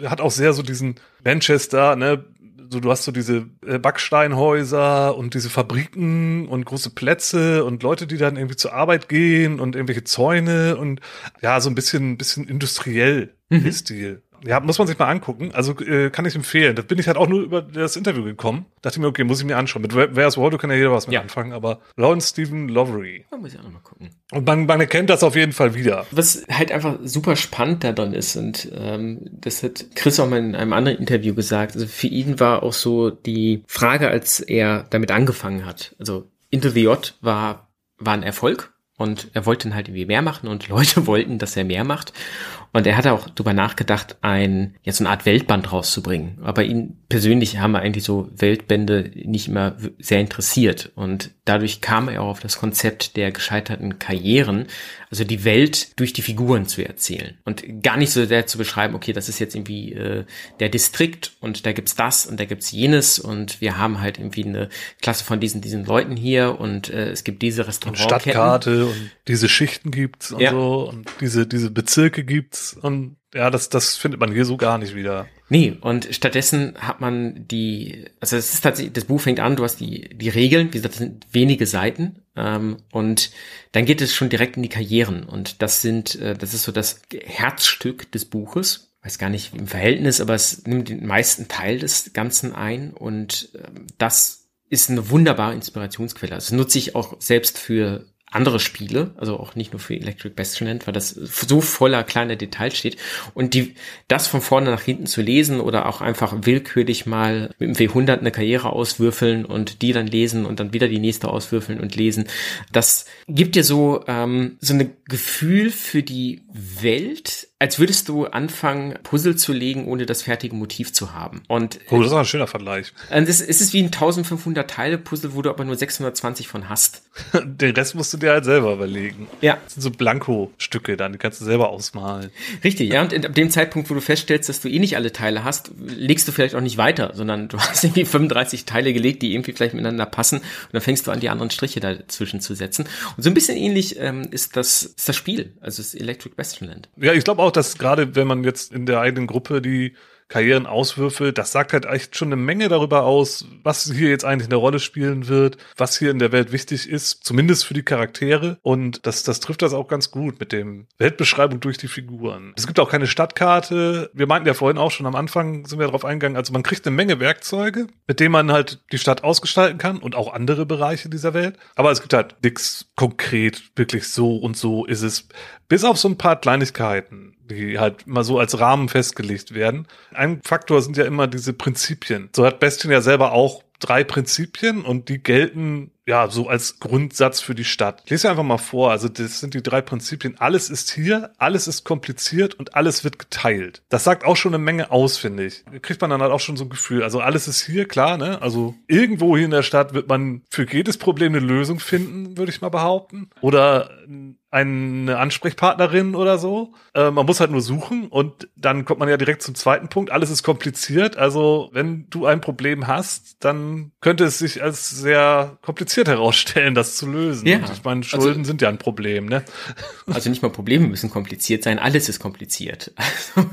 hat auch sehr so diesen Manchester, ne, so du hast so diese äh, Backsteinhäuser und diese Fabriken und große Plätze und Leute, die dann irgendwie zur Arbeit gehen und irgendwelche Zäune und ja, so ein bisschen, bisschen industriell mhm. Stil. Ja, muss man sich mal angucken. Also äh, kann ich empfehlen. Da bin ich halt auch nur über das Interview gekommen. Dachte mir, okay, muss ich mir anschauen. Mit Where's Waldo kann ja jeder was mit ja. anfangen, aber Lawrence Stephen Lovery. Da muss ich auch nochmal gucken. Und man, man erkennt das auf jeden Fall wieder. Was halt einfach super spannend daran ist, und ähm, das hat Chris auch mal in einem anderen Interview gesagt, also für ihn war auch so die Frage, als er damit angefangen hat, also Into the Yacht war, war ein Erfolg und er wollte dann halt irgendwie mehr machen und Leute wollten, dass er mehr macht. Und er hatte auch drüber nachgedacht, ein, jetzt so eine Art Weltband rauszubringen. Aber ihn persönlich haben eigentlich so Weltbände nicht immer sehr interessiert. Und dadurch kam er auch auf das Konzept der gescheiterten Karrieren, also die Welt durch die Figuren zu erzählen. Und gar nicht so sehr zu beschreiben, okay, das ist jetzt irgendwie äh, der Distrikt und da gibt's das und da gibt's jenes und wir haben halt irgendwie eine Klasse von diesen, diesen Leuten hier und äh, es gibt diese Restaurants. Stadtkarte und diese Schichten gibt's und ja. so und diese, diese Bezirke gibt's und ja, das, das findet man hier so gar nicht wieder. Nee, und stattdessen hat man die, also es ist tatsächlich, das Buch fängt an, du hast die, die Regeln, wie gesagt, das sind wenige Seiten, ähm, und dann geht es schon direkt in die Karrieren. Und das sind, äh, das ist so das Herzstück des Buches. Weiß gar nicht im Verhältnis, aber es nimmt den meisten Teil des Ganzen ein und ähm, das ist eine wunderbare Inspirationsquelle. Das nutze ich auch selbst für andere Spiele, also auch nicht nur für Electric Bastion, weil das so voller kleiner Details steht. Und die, das von vorne nach hinten zu lesen oder auch einfach willkürlich mal mit dem W100 eine Karriere auswürfeln und die dann lesen und dann wieder die nächste auswürfeln und lesen, das gibt dir so, ähm, so ein Gefühl für die Welt, als würdest du anfangen, Puzzle zu legen, ohne das fertige Motiv zu haben. Und oh, das ist ein schöner Vergleich. Und es, es ist wie ein 1500 Teile Puzzle, wo du aber nur 620 von hast. Den Rest musst du dir halt selber überlegen. Ja. Das sind so Blanko-Stücke dann, die kannst du selber ausmalen. Richtig, ja. Und ab dem Zeitpunkt, wo du feststellst, dass du eh nicht alle Teile hast, legst du vielleicht auch nicht weiter, sondern du hast irgendwie 35 Teile gelegt, die irgendwie vielleicht miteinander passen und dann fängst du an, die anderen Striche dazwischen zu setzen. Und so ein bisschen ähnlich ähm, ist, das, ist das Spiel, also das Electric Bastionland. Ja, ich glaube auch, dass gerade wenn man jetzt in der eigenen Gruppe die Karrieren auswürfelt, das sagt halt echt schon eine Menge darüber aus, was hier jetzt eigentlich eine Rolle spielen wird, was hier in der Welt wichtig ist, zumindest für die Charaktere. Und das, das trifft das auch ganz gut mit dem Weltbeschreibung durch die Figuren. Es gibt auch keine Stadtkarte. Wir meinten ja vorhin auch schon am Anfang, sind wir darauf eingegangen, also man kriegt eine Menge Werkzeuge, mit denen man halt die Stadt ausgestalten kann und auch andere Bereiche dieser Welt. Aber es gibt halt nichts konkret, wirklich so und so ist es. Bis auf so ein paar Kleinigkeiten die halt mal so als Rahmen festgelegt werden. Ein Faktor sind ja immer diese Prinzipien. So hat Bestien ja selber auch drei Prinzipien und die gelten ja so als Grundsatz für die Stadt. Ich lese einfach mal vor. Also das sind die drei Prinzipien. Alles ist hier, alles ist kompliziert und alles wird geteilt. Das sagt auch schon eine Menge aus, finde ich. Kriegt man dann halt auch schon so ein Gefühl. Also alles ist hier, klar, ne? Also irgendwo hier in der Stadt wird man für jedes Problem eine Lösung finden, würde ich mal behaupten. Oder eine Ansprechpartnerin oder so. Äh, man muss halt nur suchen und dann kommt man ja direkt zum zweiten Punkt. Alles ist kompliziert. Also wenn du ein Problem hast, dann könnte es sich als sehr kompliziert herausstellen, das zu lösen. Ja. Und ich meine, Schulden also, sind ja ein Problem, ne? Also nicht mal Probleme müssen kompliziert sein, alles ist kompliziert.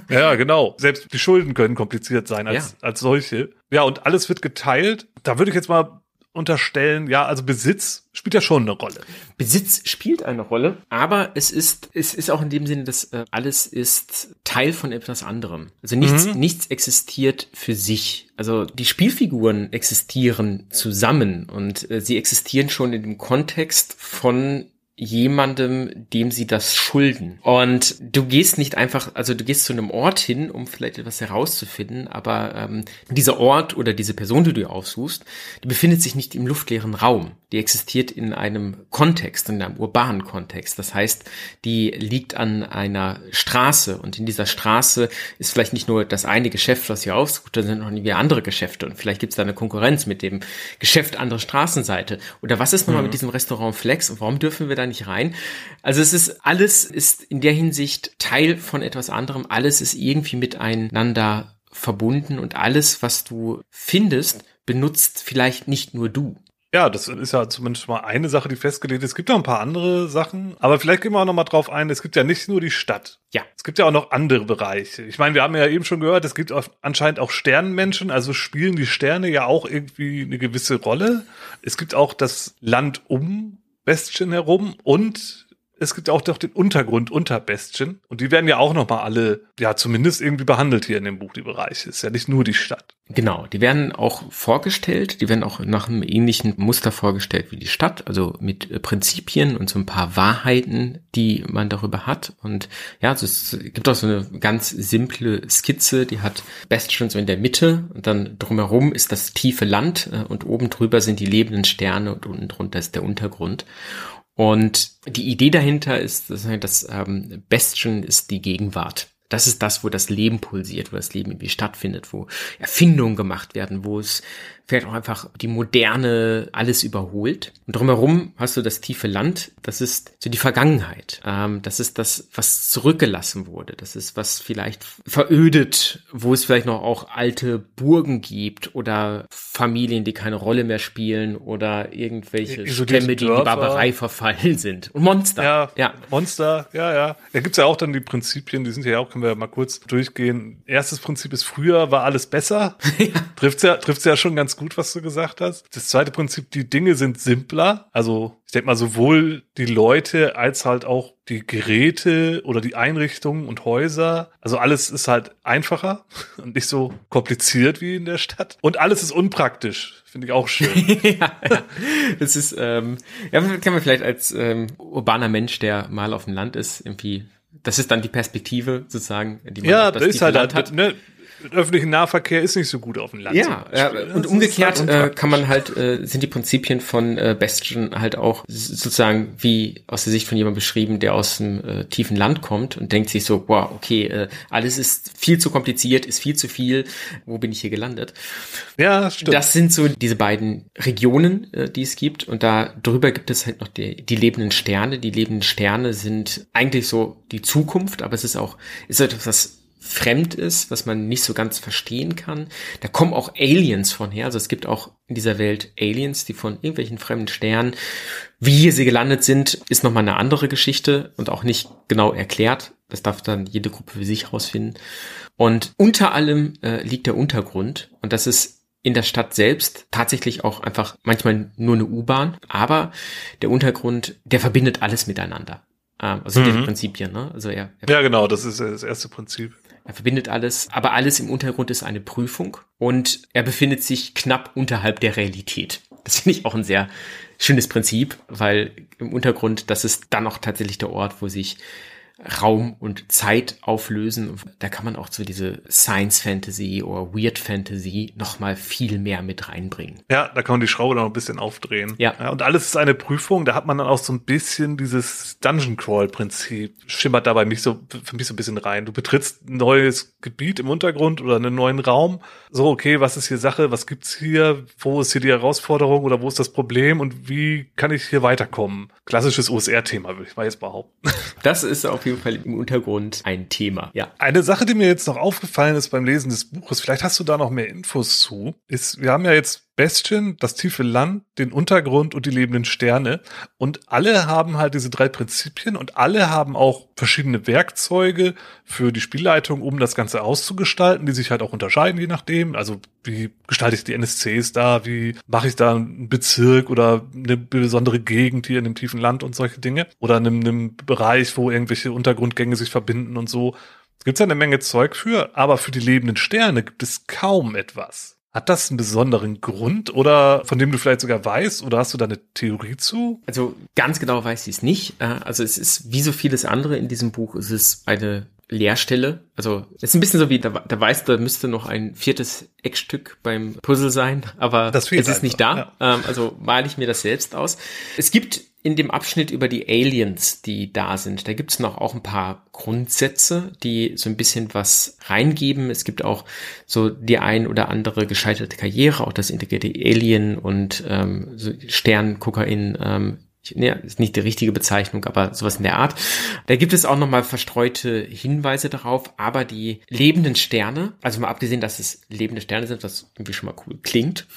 ja, genau. Selbst die Schulden können kompliziert sein als, ja. als solche. Ja, und alles wird geteilt. Da würde ich jetzt mal unterstellen, ja, also Besitz spielt ja schon eine Rolle. Besitz spielt eine Rolle, aber es ist, es ist auch in dem Sinne, dass äh, alles ist Teil von etwas anderem. Also nichts, mhm. nichts existiert für sich. Also die Spielfiguren existieren zusammen und äh, sie existieren schon in dem Kontext von jemandem, dem sie das schulden. Und du gehst nicht einfach, also du gehst zu einem Ort hin, um vielleicht etwas herauszufinden, aber ähm, dieser Ort oder diese Person, die du aufsuchst, die befindet sich nicht im luftleeren Raum. Die existiert in einem Kontext, in einem urbanen Kontext. Das heißt, die liegt an einer Straße und in dieser Straße ist vielleicht nicht nur das eine Geschäft, was ihr aufsucht, da sind noch nie andere Geschäfte und vielleicht gibt es da eine Konkurrenz mit dem Geschäft andere Straßenseite. Oder was ist nochmal mhm. mit diesem Restaurant Flex und warum dürfen wir dann nicht rein. Also es ist, alles ist in der Hinsicht Teil von etwas anderem. Alles ist irgendwie miteinander verbunden und alles, was du findest, benutzt vielleicht nicht nur du. Ja, das ist ja zumindest mal eine Sache, die festgelegt ist. Es gibt noch ein paar andere Sachen, aber vielleicht gehen wir auch noch mal drauf ein. Es gibt ja nicht nur die Stadt. Ja. Es gibt ja auch noch andere Bereiche. Ich meine, wir haben ja eben schon gehört, es gibt anscheinend auch Sternenmenschen, also spielen die Sterne ja auch irgendwie eine gewisse Rolle. Es gibt auch das Land um Bestien herum und es gibt auch doch den Untergrund unter Bestien. Und die werden ja auch nochmal alle, ja, zumindest irgendwie behandelt hier in dem Buch, die Bereiche. Ist ja nicht nur die Stadt. Genau, die werden auch vorgestellt, die werden auch nach einem ähnlichen Muster vorgestellt wie die Stadt, also mit Prinzipien und so ein paar Wahrheiten, die man darüber hat. Und ja, also es gibt auch so eine ganz simple Skizze, die hat Bastion so in der Mitte und dann drumherum ist das tiefe Land und oben drüber sind die lebenden Sterne und unten drunter ist der Untergrund. Und die Idee dahinter ist, dass das ähm, Bastion ist die Gegenwart. Das ist das, wo das Leben pulsiert, wo das Leben irgendwie stattfindet, wo Erfindungen gemacht werden, wo es vielleicht auch einfach die Moderne alles überholt. Und drumherum hast du das tiefe Land, das ist so die Vergangenheit. Ähm, das ist das, was zurückgelassen wurde. Das ist was vielleicht verödet, wo es vielleicht noch auch alte Burgen gibt oder Familien, die keine Rolle mehr spielen oder irgendwelche so Stämme, die in die Barbarei verfallen sind. Und Monster. Ja, ja. Monster, ja, ja. Da gibt's ja auch dann die Prinzipien, die sind ja auch, können wir mal kurz durchgehen. Erstes Prinzip ist, früher war alles besser. ja. Trifft's ja, trifft's ja schon ganz gut gut, was du gesagt hast. Das zweite Prinzip, die Dinge sind simpler. Also ich denke mal, sowohl die Leute als halt auch die Geräte oder die Einrichtungen und Häuser. Also alles ist halt einfacher und nicht so kompliziert wie in der Stadt. Und alles ist unpraktisch. Finde ich auch schön. ja, ja. Das ist, ähm, ja, kann man vielleicht als ähm, urbaner Mensch, der mal auf dem Land ist, irgendwie das ist dann die Perspektive sozusagen, die man ja, das, das ist halt, Land hat. Ne, öffentlichen Nahverkehr ist nicht so gut auf dem Land. Ja, und umgekehrt halt äh, kann man halt, äh, sind die Prinzipien von äh, Bastion halt auch sozusagen wie aus der Sicht von jemandem beschrieben, der aus dem äh, tiefen Land kommt und denkt sich so, wow, okay, äh, alles ist viel zu kompliziert, ist viel zu viel, wo bin ich hier gelandet? Ja, stimmt. Das sind so diese beiden Regionen, äh, die es gibt und da drüber gibt es halt noch die, die lebenden Sterne. Die lebenden Sterne sind eigentlich so die Zukunft, aber es ist auch, ist etwas, was fremd ist, was man nicht so ganz verstehen kann. Da kommen auch Aliens von her. Also es gibt auch in dieser Welt Aliens, die von irgendwelchen fremden Sternen, wie hier sie gelandet sind, ist nochmal eine andere Geschichte und auch nicht genau erklärt. Das darf dann jede Gruppe für sich herausfinden. Und unter allem äh, liegt der Untergrund und das ist in der Stadt selbst tatsächlich auch einfach manchmal nur eine U-Bahn, aber der Untergrund, der verbindet alles miteinander. Ähm, also mhm. die Prinzipien, ne? Also er, er ja, genau, das ist das erste Prinzip. Er verbindet alles, aber alles im Untergrund ist eine Prüfung und er befindet sich knapp unterhalb der Realität. Das finde ich auch ein sehr schönes Prinzip, weil im Untergrund, das ist dann auch tatsächlich der Ort, wo sich Raum und Zeit auflösen. Da kann man auch so diese Science Fantasy oder Weird Fantasy nochmal viel mehr mit reinbringen. Ja, da kann man die Schraube noch ein bisschen aufdrehen. Ja. ja. Und alles ist eine Prüfung. Da hat man dann auch so ein bisschen dieses Dungeon Crawl Prinzip schimmert dabei mich so, für mich so ein bisschen rein. Du betrittst ein neues Gebiet im Untergrund oder einen neuen Raum. So, okay, was ist hier Sache? Was gibt's hier? Wo ist hier die Herausforderung oder wo ist das Problem? Und wie kann ich hier weiterkommen? Klassisches OSR-Thema, würde ich mal jetzt behaupten. Das ist auf jeden Fall im Untergrund ein Thema, ja. Eine Sache, die mir jetzt noch aufgefallen ist beim Lesen des Buches, vielleicht hast du da noch mehr Infos zu, ist, wir haben ja jetzt Bestien, das tiefe Land, den Untergrund und die lebenden Sterne. Und alle haben halt diese drei Prinzipien und alle haben auch verschiedene Werkzeuge für die Spielleitung, um das Ganze auszugestalten, die sich halt auch unterscheiden, je nachdem. Also wie gestalte ich die NSCs da, wie mache ich da einen Bezirk oder eine besondere Gegend hier in dem tiefen Land und solche Dinge. Oder in einem, einem Bereich, wo irgendwelche Untergrundgänge sich verbinden und so. Es gibt ja eine Menge Zeug für, aber für die lebenden Sterne gibt es kaum etwas. Hat das einen besonderen Grund oder von dem du vielleicht sogar weißt oder hast du da eine Theorie zu? Also ganz genau weiß ich es nicht. Äh, also es ist wie so vieles andere in diesem Buch, es ist eine Leerstelle. Also es ist ein bisschen so wie, da, da weißt du, da müsste noch ein viertes Eckstück beim Puzzle sein, aber es ist einfach, nicht da. Ja. Ähm, also male ich mir das selbst aus. Es gibt in dem Abschnitt über die Aliens, die da sind, da gibt's noch auch ein paar Grundsätze, die so ein bisschen was reingeben. Es gibt auch so die ein oder andere gescheiterte Karriere, auch das integrierte Alien und ähm, so Sterngucker in ähm, ne, ist nicht die richtige Bezeichnung, aber sowas in der Art. Da gibt es auch nochmal verstreute Hinweise darauf, aber die lebenden Sterne, also mal abgesehen, dass es lebende Sterne sind, was irgendwie schon mal cool klingt,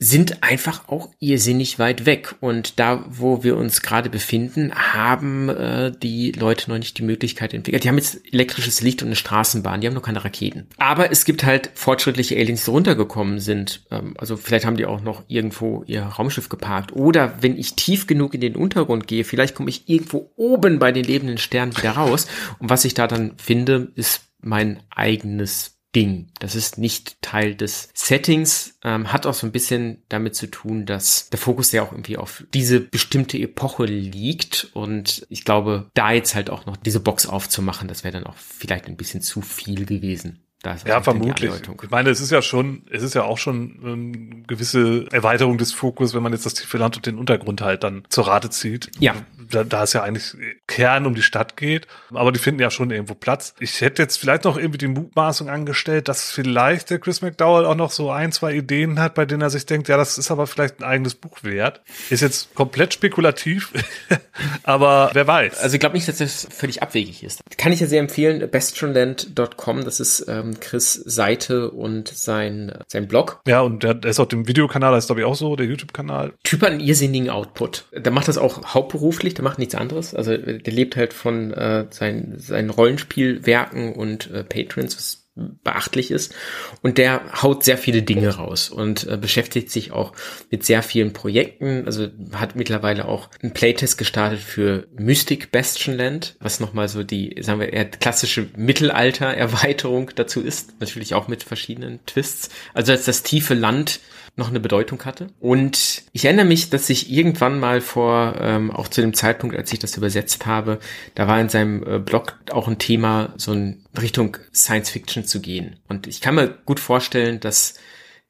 sind einfach auch irrsinnig weit weg. Und da, wo wir uns gerade befinden, haben äh, die Leute noch nicht die Möglichkeit entwickelt. Die haben jetzt elektrisches Licht und eine Straßenbahn, die haben noch keine Raketen. Aber es gibt halt fortschrittliche Aliens, die runtergekommen sind. Ähm, also vielleicht haben die auch noch irgendwo ihr Raumschiff geparkt. Oder wenn ich tief genug in den Untergrund gehe, vielleicht komme ich irgendwo oben bei den lebenden Sternen wieder raus. Und was ich da dann finde, ist mein eigenes Ding. Das ist nicht Teil des Settings, ähm, hat auch so ein bisschen damit zu tun, dass der Fokus ja auch irgendwie auf diese bestimmte Epoche liegt und ich glaube, da jetzt halt auch noch diese Box aufzumachen, das wäre dann auch vielleicht ein bisschen zu viel gewesen. ja, vermutlich. Ich meine, es ist ja schon, es ist ja auch schon eine ähm, gewisse Erweiterung des Fokus, wenn man jetzt das tiefe Land und den Untergrund halt dann zur Rate zieht. Ja da, da es ja eigentlich Kern um die Stadt geht. Aber die finden ja schon irgendwo Platz. Ich hätte jetzt vielleicht noch irgendwie die Mutmaßung angestellt, dass vielleicht der Chris McDowell auch noch so ein, zwei Ideen hat, bei denen er sich denkt, ja, das ist aber vielleicht ein eigenes Buch wert. Ist jetzt komplett spekulativ, aber wer weiß. Also ich glaube nicht, dass das völlig abwegig ist. Kann ich ja sehr empfehlen, bestronland.com, das ist ähm, Chris Seite und sein, sein Blog. Ja, und der, der ist auf dem Videokanal, das ist glaube ich auch so, der YouTube-Kanal. Typ hat einen irrsinnigen Output. Der macht das auch hauptberuflich, der macht nichts anderes. Also der lebt halt von äh, seinen, seinen Rollenspielwerken und äh, Patrons, was beachtlich ist. Und der haut sehr viele Dinge raus und äh, beschäftigt sich auch mit sehr vielen Projekten. Also hat mittlerweile auch einen Playtest gestartet für Mystic Bastionland, was nochmal so die, sagen wir, eher klassische Mittelalter-Erweiterung dazu ist. Natürlich auch mit verschiedenen Twists. Also als das tiefe Land noch eine Bedeutung hatte. Und ich erinnere mich, dass ich irgendwann mal vor, ähm, auch zu dem Zeitpunkt, als ich das übersetzt habe, da war in seinem äh, Blog auch ein Thema, so in Richtung Science Fiction zu gehen. Und ich kann mir gut vorstellen, dass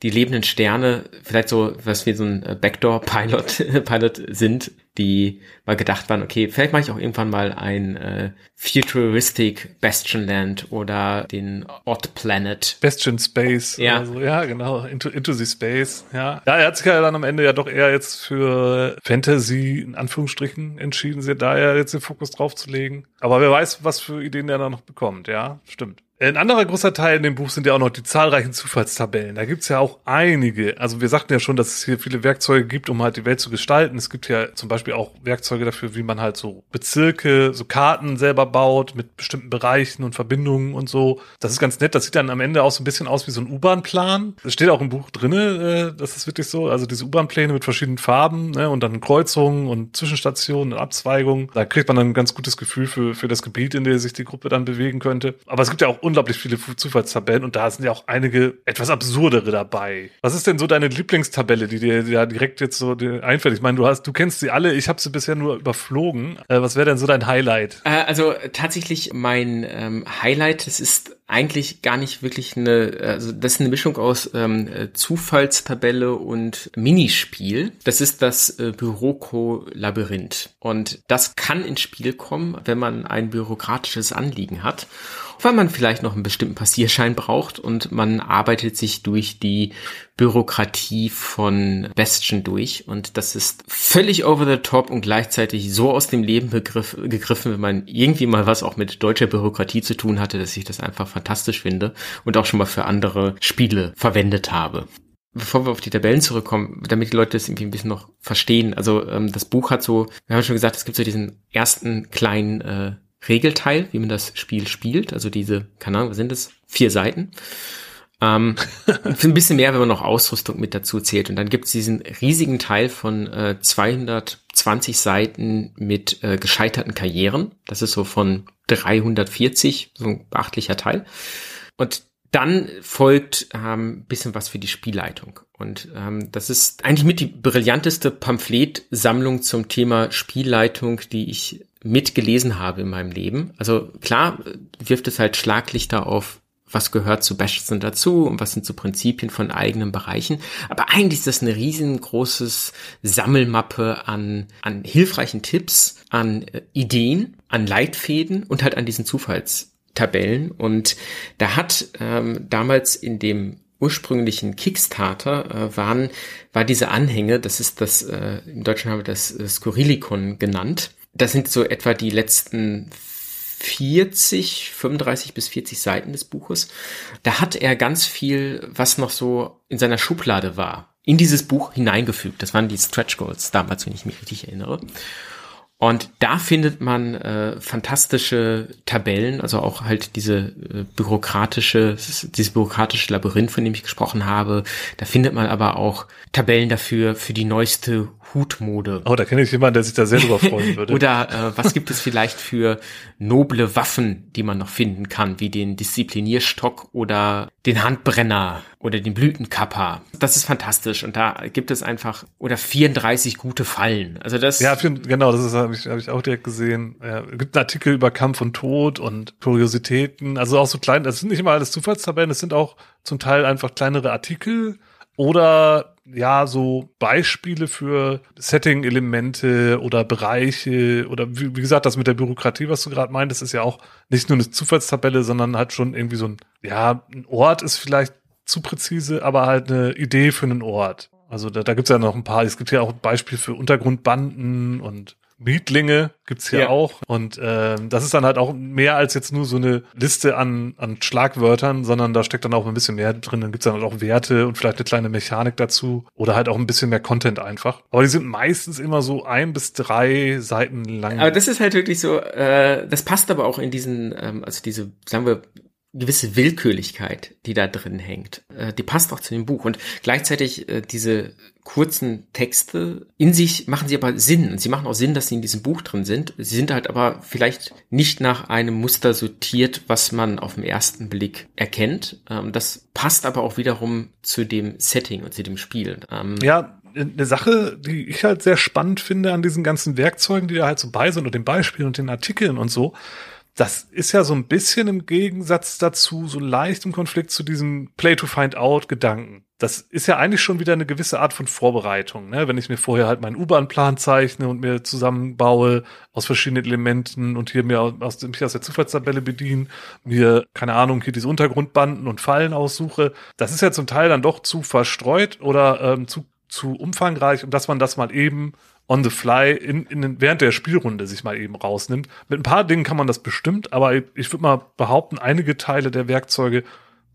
die lebenden Sterne vielleicht so was wie so ein äh, Backdoor-Pilot Pilot sind, die mal gedacht waren, okay, vielleicht mache ich auch irgendwann mal ein äh, Futuristic Bastionland oder den Odd Planet. Bastion Space. Ja, so. ja genau. Into, into the Space. Ja. ja, er hat sich ja dann am Ende ja doch eher jetzt für Fantasy in Anführungsstrichen entschieden, da ja jetzt den Fokus drauf zu legen. Aber wer weiß, was für Ideen er da noch bekommt. Ja, stimmt. Ein anderer großer Teil in dem Buch sind ja auch noch die zahlreichen Zufallstabellen. Da gibt's ja auch einige. Also wir sagten ja schon, dass es hier viele Werkzeuge gibt, um halt die Welt zu gestalten. Es gibt ja zum Beispiel auch Werkzeuge dafür, wie man halt so Bezirke, so Karten selber baut mit bestimmten Bereichen und Verbindungen und so. Das ist ganz nett. Das sieht dann am Ende auch so ein bisschen aus wie so ein U-Bahn-Plan. Das steht auch im Buch drinne. Äh, das ist wirklich so. Also diese U-Bahn-Pläne mit verschiedenen Farben ne, und dann Kreuzungen und Zwischenstationen und Abzweigungen. Da kriegt man dann ein ganz gutes Gefühl für, für das Gebiet, in dem sich die Gruppe dann bewegen könnte. Aber es gibt ja auch unglaublich viele Zufallstabellen und da sind ja auch einige etwas absurdere dabei. Was ist denn so deine Lieblingstabelle, die dir ja direkt jetzt so einfällt? Ich meine, du hast, du kennst sie alle, ich habe sie bisher nur überflogen. Äh, was wäre denn so dein Highlight? Äh, also tatsächlich mein ähm, Highlight, das ist eigentlich gar nicht wirklich eine, also das ist eine Mischung aus ähm, äh, Zufallstabelle und Minispiel. Das ist das äh, Büroko-Labyrinth. Und das kann ins Spiel kommen, wenn man ein bürokratisches Anliegen hat weil man vielleicht noch einen bestimmten Passierschein braucht und man arbeitet sich durch die Bürokratie von Bastion durch und das ist völlig over the top und gleichzeitig so aus dem Leben begriff, gegriffen, wenn man irgendwie mal was auch mit deutscher Bürokratie zu tun hatte, dass ich das einfach fantastisch finde und auch schon mal für andere Spiele verwendet habe bevor wir auf die Tabellen zurückkommen, damit die Leute das irgendwie ein bisschen noch verstehen. Also ähm, das Buch hat so, wir haben schon gesagt, es gibt so diesen ersten kleinen äh, Regelteil, wie man das Spiel spielt. Also diese, keine Ahnung, was sind das? Vier Seiten. Ähm, ein bisschen mehr, wenn man noch Ausrüstung mit dazu zählt. Und dann gibt es diesen riesigen Teil von äh, 220 Seiten mit äh, gescheiterten Karrieren. Das ist so von 340, so ein beachtlicher Teil. Und dann folgt ähm, bisschen was für die Spielleitung. Und ähm, das ist eigentlich mit die brillanteste Pamphletsammlung zum Thema Spielleitung, die ich mitgelesen habe in meinem Leben. Also klar wirft es halt Schlaglichter auf, was gehört zu Bastion dazu und was sind so Prinzipien von eigenen Bereichen. Aber eigentlich ist das eine riesengroßes Sammelmappe an, an hilfreichen Tipps, an äh, Ideen, an Leitfäden und halt an diesen Zufallstabellen. Und da hat ähm, damals in dem ursprünglichen Kickstarter äh, waren, war diese Anhänge, das ist das, äh, in Deutschland haben wir das äh, Skurrilikon genannt, das sind so etwa die letzten 40, 35 bis 40 Seiten des Buches. Da hat er ganz viel, was noch so in seiner Schublade war, in dieses Buch hineingefügt. Das waren die Stretch Goals damals, wenn ich mich richtig erinnere. Und da findet man äh, fantastische Tabellen, also auch halt diese äh, bürokratische, dieses bürokratische Labyrinth, von dem ich gesprochen habe. Da findet man aber auch Tabellen dafür für die neueste Hutmode. Oh, da kenne ich jemanden, der sich da sehr drüber freuen würde. Oder äh, was gibt es vielleicht für noble Waffen, die man noch finden kann, wie den Disziplinierstock oder den Handbrenner oder den Blütenkapper. Das ist fantastisch und da gibt es einfach oder 34 gute Fallen. Also das Ja, für, genau, das habe ich, hab ich auch direkt gesehen. Ja, es gibt einen Artikel über Kampf und Tod und Kuriositäten, also auch so klein, das sind nicht immer alles Zufallstabellen, es sind auch zum Teil einfach kleinere Artikel oder ja, so Beispiele für Setting-Elemente oder Bereiche oder wie, wie, gesagt, das mit der Bürokratie, was du gerade meintest, ist ja auch nicht nur eine Zufallstabelle, sondern halt schon irgendwie so ein, ja, ein Ort ist vielleicht zu präzise, aber halt eine Idee für einen Ort. Also da, da gibt's ja noch ein paar, es gibt ja auch Beispiele für Untergrundbanden und Mietlinge gibt's hier ja. auch. Und äh, das ist dann halt auch mehr als jetzt nur so eine Liste an, an Schlagwörtern, sondern da steckt dann auch ein bisschen mehr drin. Dann gibt's dann halt auch Werte und vielleicht eine kleine Mechanik dazu oder halt auch ein bisschen mehr Content einfach. Aber die sind meistens immer so ein bis drei Seiten lang. Aber das ist halt wirklich so, äh, das passt aber auch in diesen, ähm, also diese, sagen wir, gewisse Willkürlichkeit, die da drin hängt. Äh, die passt auch zu dem Buch. Und gleichzeitig äh, diese kurzen Texte in sich machen sie aber Sinn. Und sie machen auch Sinn, dass sie in diesem Buch drin sind. Sie sind halt aber vielleicht nicht nach einem Muster sortiert, was man auf den ersten Blick erkennt. Ähm, das passt aber auch wiederum zu dem Setting und zu dem Spiel. Ähm, ja, eine Sache, die ich halt sehr spannend finde an diesen ganzen Werkzeugen, die da halt so bei sind und den Beispielen und den Artikeln und so, das ist ja so ein bisschen im Gegensatz dazu, so leicht im Konflikt zu diesem Play to Find Out Gedanken. Das ist ja eigentlich schon wieder eine gewisse Art von Vorbereitung, ne? Wenn ich mir vorher halt meinen U-Bahn-Plan zeichne und mir zusammenbaue aus verschiedenen Elementen und hier mir aus, mich aus der Zufallstabelle bediene, mir, keine Ahnung, hier diese Untergrundbanden und Fallen aussuche. Das ist ja zum Teil dann doch zu verstreut oder ähm, zu, zu umfangreich, um dass man das mal eben on the fly in, in, während der Spielrunde sich mal eben rausnimmt. Mit ein paar Dingen kann man das bestimmt, aber ich, würde mal behaupten, einige Teile der Werkzeuge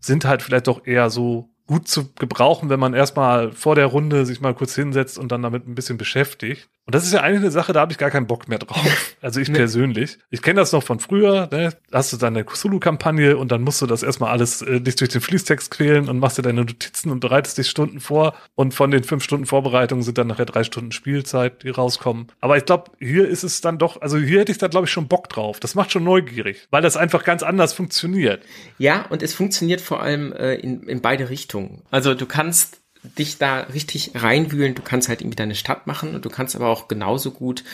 sind halt vielleicht doch eher so gut zu gebrauchen, wenn man erstmal vor der Runde sich mal kurz hinsetzt und dann damit ein bisschen beschäftigt. Und das ist ja eigentlich eine Sache, da habe ich gar keinen Bock mehr drauf. Also ich persönlich. Ich kenne das noch von früher, ne? Hast du deine Cthulhu-Kampagne und dann musst du das erstmal alles äh, dich durch den Fließtext quälen und machst dir deine Notizen und bereitest dich Stunden vor. Und von den fünf Stunden Vorbereitung sind dann nachher drei Stunden Spielzeit, die rauskommen. Aber ich glaube, hier ist es dann doch, also hier hätte ich da, glaube ich, schon Bock drauf. Das macht schon neugierig, weil das einfach ganz anders funktioniert. Ja, und es funktioniert vor allem äh, in, in beide Richtungen. Also du kannst dich da richtig reinwühlen. Du kannst halt irgendwie deine Stadt machen und du kannst aber auch genauso gut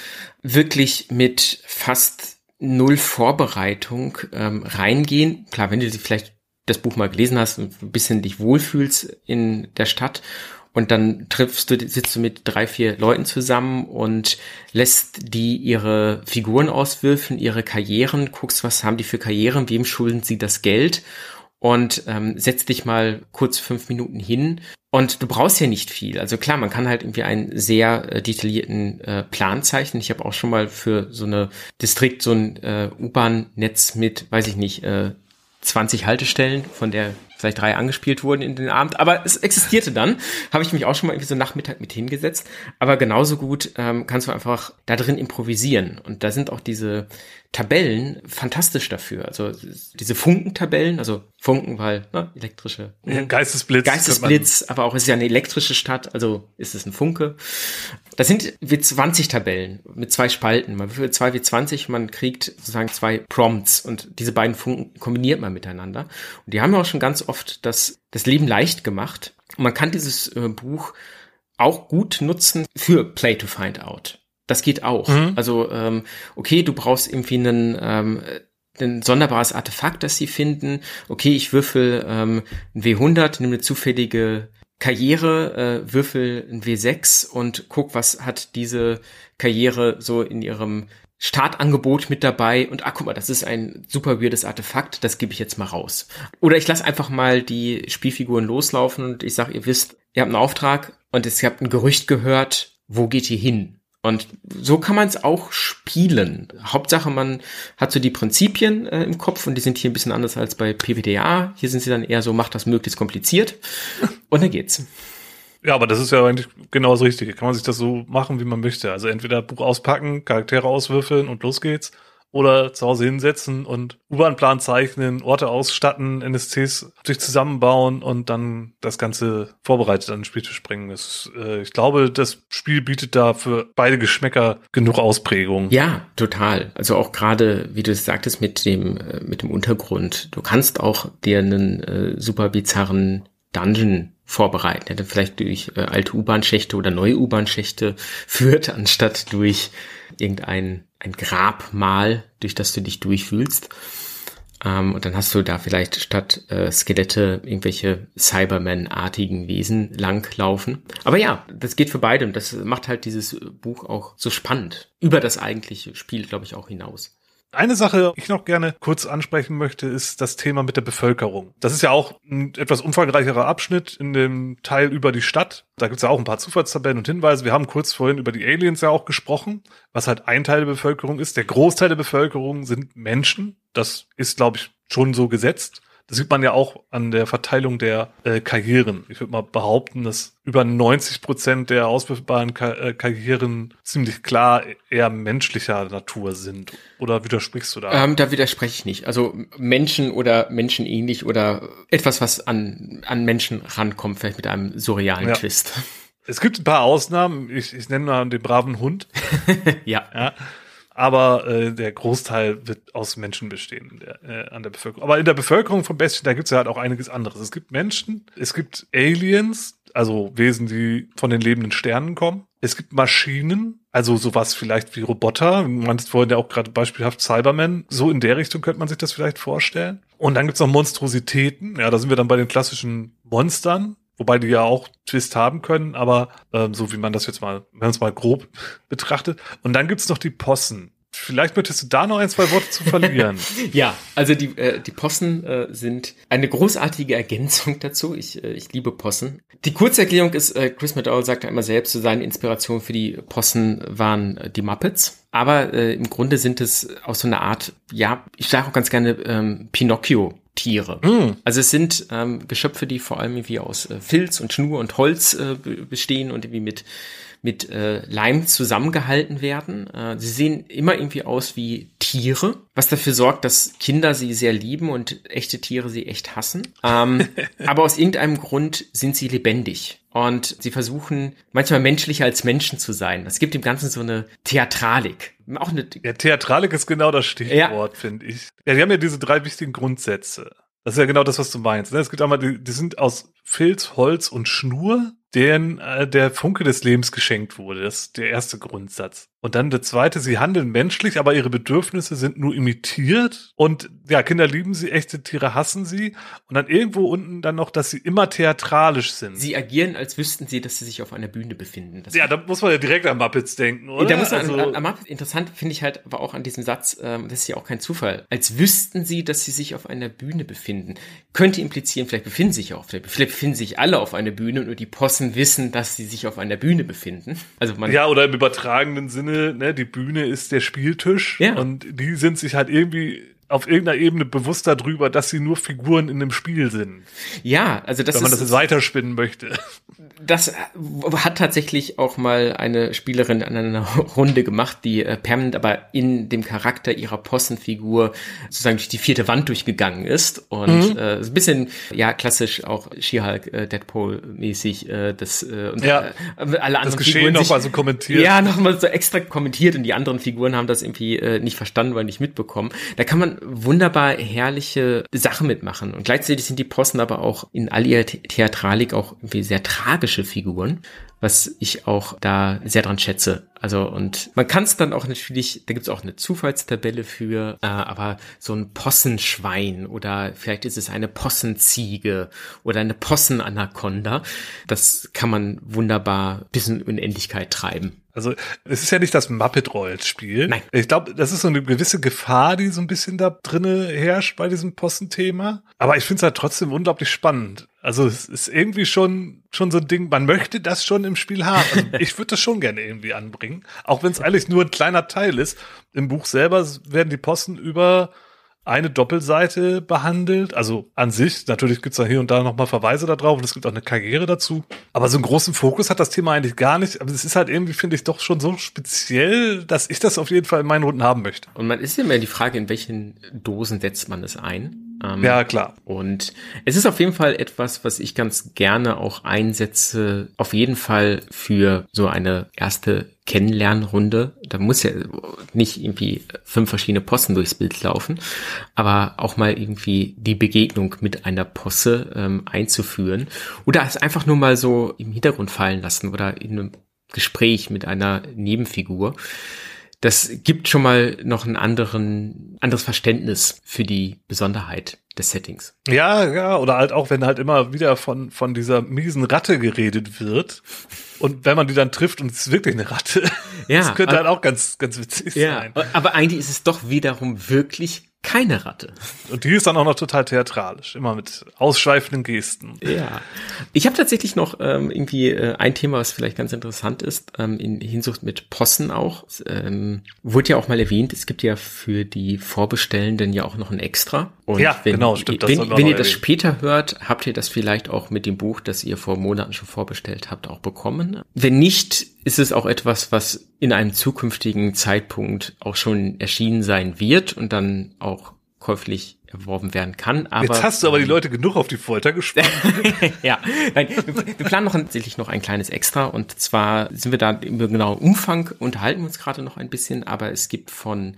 wirklich mit fast null Vorbereitung ähm, reingehen. Klar, wenn du vielleicht das Buch mal gelesen hast und ein bisschen dich wohlfühlst in der Stadt und dann triffst du, sitzt du mit drei, vier Leuten zusammen und lässt die ihre Figuren auswürfen, ihre Karrieren, guckst, was haben die für Karrieren, wem schulden sie das Geld und ähm, setz dich mal kurz fünf Minuten hin. Und du brauchst ja nicht viel. Also klar, man kann halt irgendwie einen sehr äh, detaillierten äh, Plan zeichnen. Ich habe auch schon mal für so eine Distrikt so ein äh, U-Bahn-Netz mit, weiß ich nicht, äh, 20 Haltestellen, von der vielleicht drei angespielt wurden in den Abend, aber es existierte dann. Habe ich mich auch schon mal irgendwie so Nachmittag mit hingesetzt. Aber genauso gut ähm, kannst du einfach da drin improvisieren. Und da sind auch diese Tabellen fantastisch dafür. Also diese Funkentabellen, also Funken, weil ne, elektrische ja, Geistesblitz. Geistesblitz, aber auch ist ja eine elektrische Stadt, also ist es ein Funke. Das sind W20-Tabellen mit zwei Spalten. Man würfelt zwei W20, man kriegt sozusagen zwei Prompts und diese beiden Funken kombiniert man miteinander. Und die haben ja auch schon ganz oft das, das Leben leicht gemacht. Und man kann dieses äh, Buch auch gut nutzen für Play to Find Out. Das geht auch. Mhm. Also, ähm, okay, du brauchst irgendwie einen, ähm, ein sonderbares Artefakt, das sie finden. Okay, ich würfel ähm, ein W100, nehme eine zufällige Karriere, äh, würfel ein W6 und guck, was hat diese Karriere so in ihrem Startangebot mit dabei und ah, guck mal, das ist ein super weirdes Artefakt, das gebe ich jetzt mal raus. Oder ich lasse einfach mal die Spielfiguren loslaufen und ich sage, ihr wisst, ihr habt einen Auftrag und ihr habt ein Gerücht gehört, wo geht ihr hin? Und so kann man es auch spielen. Hauptsache, man hat so die Prinzipien äh, im Kopf und die sind hier ein bisschen anders als bei PWDA. Hier sind sie dann eher so, macht das möglichst kompliziert und dann geht's. Ja, aber das ist ja eigentlich genau das Richtige. Kann man sich das so machen, wie man möchte. Also entweder Buch auspacken, Charaktere auswürfeln und los geht's oder zu Hause hinsetzen und U-Bahn-Plan zeichnen, Orte ausstatten, NSCs sich zusammenbauen und dann das Ganze vorbereitet an den Spiel zu springen. Das, äh, ich glaube, das Spiel bietet da für beide Geschmäcker genug Ausprägung. Ja, total. Also auch gerade, wie du es sagtest, mit dem, äh, mit dem Untergrund. Du kannst auch dir einen äh, super bizarren Dungeon vorbereiten, der vielleicht durch äh, alte U-Bahn-Schächte oder neue U-Bahn-Schächte führt, anstatt durch irgendein ein Grabmal, durch das du dich durchfühlst. Ähm, und dann hast du da vielleicht statt äh, Skelette irgendwelche Cyberman-artigen Wesen langlaufen. Aber ja, das geht für beide und das macht halt dieses Buch auch so spannend. Über das eigentliche Spiel, glaube ich, auch hinaus. Eine Sache, die ich noch gerne kurz ansprechen möchte, ist das Thema mit der Bevölkerung. Das ist ja auch ein etwas umfangreicherer Abschnitt in dem Teil über die Stadt. Da gibt es ja auch ein paar Zufallstabellen und Hinweise. Wir haben kurz vorhin über die Aliens ja auch gesprochen, was halt ein Teil der Bevölkerung ist. Der Großteil der Bevölkerung sind Menschen. Das ist, glaube ich, schon so gesetzt. Das sieht man ja auch an der Verteilung der äh, Karrieren. Ich würde mal behaupten, dass über 90 Prozent der auswirfbaren Ka äh, Karrieren ziemlich klar eher menschlicher Natur sind. Oder widersprichst du da? Ähm, da widerspreche ich nicht. Also Menschen oder menschenähnlich oder etwas, was an, an Menschen rankommt, vielleicht mit einem surrealen ja. Twist. Es gibt ein paar Ausnahmen. Ich, ich nenne mal den braven Hund. ja. ja aber äh, der Großteil wird aus Menschen bestehen der, äh, an der Bevölkerung. Aber in der Bevölkerung von Bestien, da gibt's ja halt auch einiges anderes. Es gibt Menschen, es gibt Aliens, also Wesen, die von den lebenden Sternen kommen. Es gibt Maschinen, also sowas vielleicht wie Roboter. Man meintest vorhin ja auch gerade beispielhaft Cybermen. So in der Richtung könnte man sich das vielleicht vorstellen. Und dann gibt's noch Monstrositäten. Ja, da sind wir dann bei den klassischen Monstern. Wobei die ja auch Twist haben können, aber ähm, so wie man das jetzt mal, wenn man es mal grob betrachtet. Und dann gibt's noch die Possen. Vielleicht möchtest du da noch ein, zwei Worte zu verlieren. ja, also die, äh, die Possen äh, sind eine großartige Ergänzung dazu. Ich, äh, ich liebe Possen. Die Kurzerklärung ist, äh, Chris McDowell sagt ja immer selbst, so seine Inspiration für die Possen waren äh, die Muppets. Aber äh, im Grunde sind es aus so einer Art, ja, ich sage auch ganz gerne ähm, Pinocchio Tiere. Mm. Also es sind ähm, Geschöpfe, die vor allem irgendwie aus äh, Filz und Schnur und Holz äh, bestehen und irgendwie mit mit äh, Leim zusammengehalten werden. Äh, sie sehen immer irgendwie aus wie Tiere, was dafür sorgt, dass Kinder sie sehr lieben und echte Tiere sie echt hassen. Ähm, aber aus irgendeinem Grund sind sie lebendig. Und sie versuchen manchmal menschlicher als Menschen zu sein. Es gibt im Ganzen so eine Theatralik. Auch eine ja, Theatralik ist genau das Stichwort, ja. finde ich. Ja, die haben ja diese drei wichtigen Grundsätze. Das ist ja genau das, was du meinst. Ne? Es gibt einmal, die, die sind aus Filz, Holz und Schnur deren äh, der Funke des Lebens geschenkt wurde. Das ist der erste Grundsatz. Und dann der zweite, sie handeln menschlich, aber ihre Bedürfnisse sind nur imitiert. Und ja, Kinder lieben sie, echte Tiere hassen sie. Und dann irgendwo unten dann noch, dass sie immer theatralisch sind. Sie agieren, als wüssten sie, dass sie sich auf einer Bühne befinden. Das ja, da muss man ja direkt an Muppets denken, oder? Da muss man also, an, an Muppets, interessant finde ich halt aber auch an diesem Satz, ähm, das ist ja auch kein Zufall. Als wüssten sie, dass sie sich auf einer Bühne befinden. Könnte implizieren, vielleicht befinden sich Bühne. Vielleicht befinden sich alle auf einer Bühne und nur die Possen wissen, dass sie sich auf einer Bühne befinden. Also man. Ja, oder im übertragenen Sinne Sinne, ne, die Bühne ist der Spieltisch ja. und die sind sich halt irgendwie auf irgendeiner Ebene bewusst darüber, dass sie nur Figuren in einem Spiel sind. Ja, also das Wenn man ist, das weiterspinnen möchte. Das hat tatsächlich auch mal eine Spielerin an einer Runde gemacht, die äh, permanent aber in dem Charakter ihrer Possenfigur sozusagen durch die vierte Wand durchgegangen ist und mhm. äh, ein bisschen, ja, klassisch auch She-Hulk, äh, Deadpool-mäßig, äh, das äh, und ja, äh, alle anderen das Geschehen nochmal so kommentiert. Ja, nochmal so extra kommentiert und die anderen Figuren haben das irgendwie äh, nicht verstanden, weil nicht mitbekommen. Da kann man wunderbar herrliche Sachen mitmachen. Und gleichzeitig sind die Posten aber auch in all ihrer Theatralik auch irgendwie sehr tragische Figuren, was ich auch da sehr dran schätze. Also und man kann es dann auch natürlich, da gibt es auch eine Zufallstabelle für, äh, aber so ein Possenschwein oder vielleicht ist es eine Possenziege oder eine Possenanaconda, das kann man wunderbar bis in Unendlichkeit treiben. Also es ist ja nicht das Muppet-Rollenspiel. Nein. Ich glaube, das ist so eine gewisse Gefahr, die so ein bisschen da drinne herrscht bei diesem Postenthema. Aber ich finde es halt trotzdem unglaublich spannend. Also es ist irgendwie schon schon so ein Ding, man möchte das schon im Spiel haben. Also ich würde das schon gerne irgendwie anbringen, auch wenn es eigentlich nur ein kleiner Teil ist. Im Buch selber werden die Posten über eine Doppelseite behandelt. Also an sich, natürlich gibt's da hier und da nochmal Verweise darauf und es gibt auch eine Karriere dazu. Aber so einen großen Fokus hat das Thema eigentlich gar nicht. Aber es ist halt irgendwie, finde ich, doch schon so speziell, dass ich das auf jeden Fall in meinen Runden haben möchte. Und man ist immer die Frage, in welchen Dosen setzt man es ein? Ähm, ja, klar. Und es ist auf jeden Fall etwas, was ich ganz gerne auch einsetze, auf jeden Fall für so eine erste Kennenlernrunde. Da muss ja nicht irgendwie fünf verschiedene Posten durchs Bild laufen, aber auch mal irgendwie die Begegnung mit einer Posse ähm, einzuführen oder es einfach nur mal so im Hintergrund fallen lassen oder in einem Gespräch mit einer Nebenfigur das gibt schon mal noch ein anderen, anderes Verständnis für die Besonderheit des Settings. Ja, ja, oder halt auch, wenn halt immer wieder von, von dieser miesen Ratte geredet wird. Und wenn man die dann trifft und es ist wirklich eine Ratte, ja, das könnte halt auch ganz, ganz witzig ja, sein. Aber eigentlich ist es doch wiederum wirklich keine Ratte. Und die ist dann auch noch total theatralisch, immer mit ausschweifenden Gesten. Ja. Ich habe tatsächlich noch ähm, irgendwie äh, ein Thema, was vielleicht ganz interessant ist, ähm, in Hinsicht mit Possen auch. Ähm, wurde ja auch mal erwähnt, es gibt ja für die Vorbestellenden ja auch noch ein Extra. Und ja, wenn, genau, stimmt. Das wenn, wenn ihr das später hört, habt ihr das vielleicht auch mit dem Buch, das ihr vor Monaten schon vorbestellt habt, auch bekommen. Wenn nicht, ist es auch etwas, was in einem zukünftigen Zeitpunkt auch schon erschienen sein wird und dann auch käuflich erworben werden kann. Aber, Jetzt hast du aber die Leute genug auf die Folter gespannt. ja, nein, wir, wir, planen noch tatsächlich noch ein kleines Extra und zwar sind wir da im genauen Umfang, unterhalten uns gerade noch ein bisschen, aber es gibt von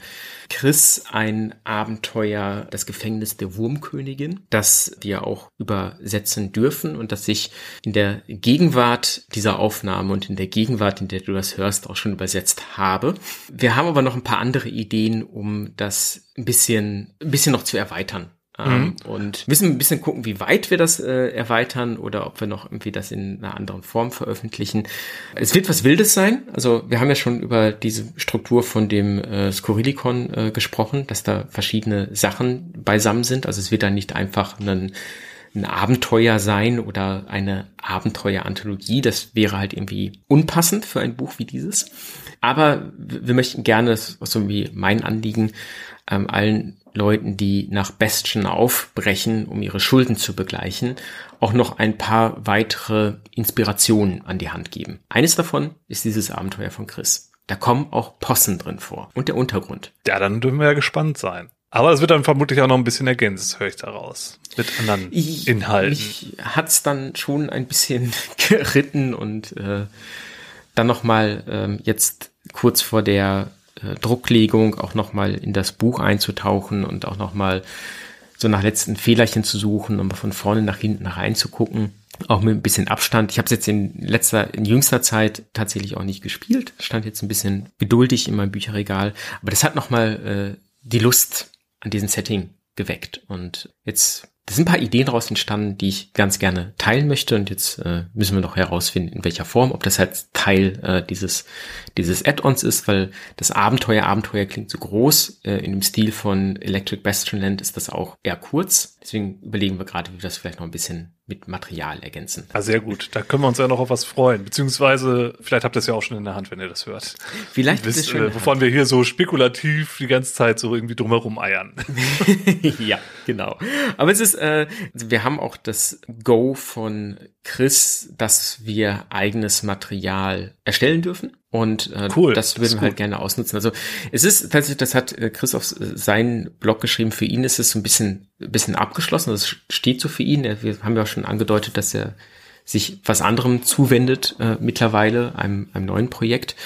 Chris ein Abenteuer, das Gefängnis der Wurmkönigin, das wir auch übersetzen dürfen und das ich in der Gegenwart dieser Aufnahme und in der Gegenwart, in der du das hörst, auch schon übersetzt habe. Wir haben aber noch ein paar andere Ideen, um das ein bisschen, ein bisschen noch zu erweitern. Ähm, mhm. Und müssen ein bisschen gucken, wie weit wir das äh, erweitern oder ob wir noch irgendwie das in einer anderen Form veröffentlichen. Es wird was Wildes sein. Also wir haben ja schon über diese Struktur von dem äh, Skurrilikon äh, gesprochen, dass da verschiedene Sachen beisammen sind. Also es wird da nicht einfach ein ein Abenteuer sein oder eine Abenteueranthologie. Das wäre halt irgendwie unpassend für ein Buch wie dieses. Aber wir möchten gerne, das ist so wie mein Anliegen, ähm, allen Leuten, die nach Bastion aufbrechen, um ihre Schulden zu begleichen, auch noch ein paar weitere Inspirationen an die Hand geben. Eines davon ist dieses Abenteuer von Chris. Da kommen auch Possen drin vor und der Untergrund. Ja, dann dürfen wir ja gespannt sein. Aber es wird dann vermutlich auch noch ein bisschen ergänzt, höre ich daraus. Mit anderen ich, Inhalten. Mich hat's dann schon ein bisschen geritten und äh, dann nochmal ähm, jetzt kurz vor der äh, Drucklegung auch nochmal in das Buch einzutauchen und auch nochmal so nach letzten Fehlerchen zu suchen, um von vorne nach hinten reinzugucken. Auch mit ein bisschen Abstand. Ich habe es jetzt in letzter, in jüngster Zeit tatsächlich auch nicht gespielt. Stand jetzt ein bisschen geduldig in meinem Bücherregal. Aber das hat nochmal äh, die Lust an diesem Setting geweckt. Und jetzt da sind ein paar Ideen daraus entstanden, die ich ganz gerne teilen möchte. Und jetzt äh, müssen wir noch herausfinden, in welcher Form, ob das halt Teil äh, dieses, dieses Add-ons ist, weil das Abenteuer, Abenteuer klingt so groß. Äh, in dem Stil von Electric Bastion Land ist das auch eher kurz. Deswegen überlegen wir gerade, wie wir das vielleicht noch ein bisschen mit Material ergänzen. Ah, sehr gut. Da können wir uns ja noch auf was freuen. Beziehungsweise, vielleicht habt ihr es ja auch schon in der Hand, wenn ihr das hört. Vielleicht wisst, schon äh, wovon wir hier so spekulativ die ganze Zeit so irgendwie drumherum eiern. ja, genau. Aber es ist, äh, wir haben auch das Go von Chris, dass wir eigenes Material erstellen dürfen. Und äh, cool, das würden wir halt gerne ausnutzen. Also es ist tatsächlich, das hat äh, Chris auf seinen Blog geschrieben, für ihn ist es so ein bisschen, bisschen abgeschlossen. Das steht so für ihn. Wir haben ja schon angedeutet, dass er sich was anderem zuwendet äh, mittlerweile, einem, einem neuen Projekt.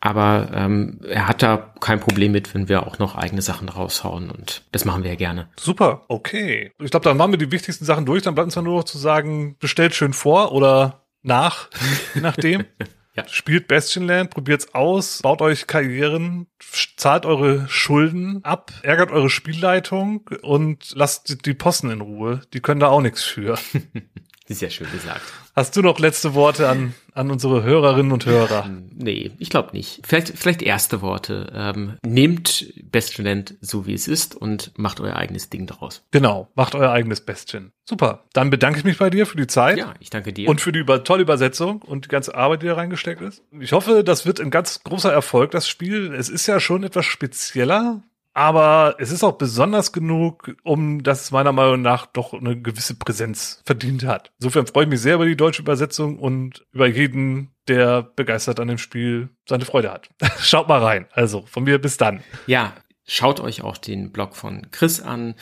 Aber ähm, er hat da kein Problem mit, wenn wir auch noch eigene Sachen raushauen und das machen wir ja gerne. Super, okay. Ich glaube, dann machen wir die wichtigsten Sachen durch. Dann bleibt uns ja nur noch zu sagen, bestellt schön vor oder nach, je nachdem. Ja. Spielt Bastionland, probiert's aus, baut euch Karrieren, zahlt eure Schulden ab, ärgert eure Spielleitung und lasst die Posten in Ruhe. Die können da auch nichts für. Ist ja schön gesagt. Hast du noch letzte Worte an, an unsere Hörerinnen und Hörer? Ähm, nee, ich glaube nicht. Vielleicht, vielleicht erste Worte. Ähm, nehmt Bestudent so wie es ist und macht euer eigenes Ding daraus. Genau, macht euer eigenes Bestchen. Super. Dann bedanke ich mich bei dir für die Zeit. Ja, ich danke dir. Und für die über, tolle Übersetzung und die ganze Arbeit, die da reingesteckt ist. Ich hoffe, das wird ein ganz großer Erfolg, das Spiel. Es ist ja schon etwas spezieller aber es ist auch besonders genug, um dass es meiner Meinung nach doch eine gewisse Präsenz verdient hat. Insofern freue ich mich sehr über die deutsche Übersetzung und über jeden, der begeistert an dem Spiel seine Freude hat. Schaut mal rein. Also von mir bis dann. Ja, schaut euch auch den Blog von Chris an.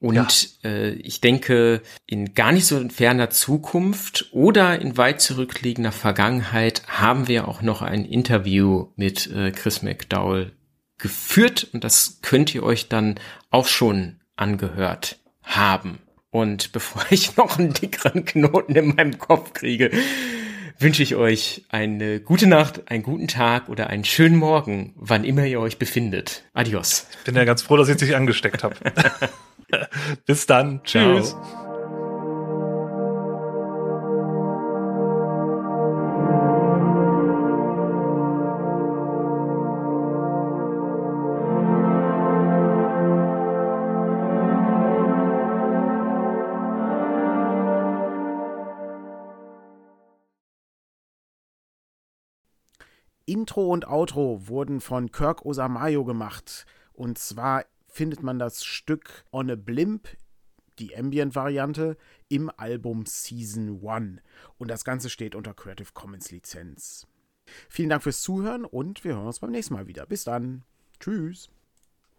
Und ja. äh, ich denke, in gar nicht so ferner Zukunft oder in weit zurückliegender Vergangenheit haben wir auch noch ein Interview mit äh, Chris McDowell geführt und das könnt ihr euch dann auch schon angehört haben. Und bevor ich noch einen dickeren Knoten in meinem Kopf kriege, wünsche ich euch eine gute Nacht, einen guten Tag oder einen schönen Morgen, wann immer ihr euch befindet. Adios. Ich bin ja ganz froh, dass ich dich angesteckt habe. Bis dann. Tschüss. Ciao. Intro und Outro wurden von Kirk Osamayo gemacht. Und zwar findet man das Stück On a Blimp, die Ambient-Variante, im Album Season 1. Und das Ganze steht unter Creative Commons Lizenz. Vielen Dank fürs Zuhören und wir hören uns beim nächsten Mal wieder. Bis dann. Tschüss.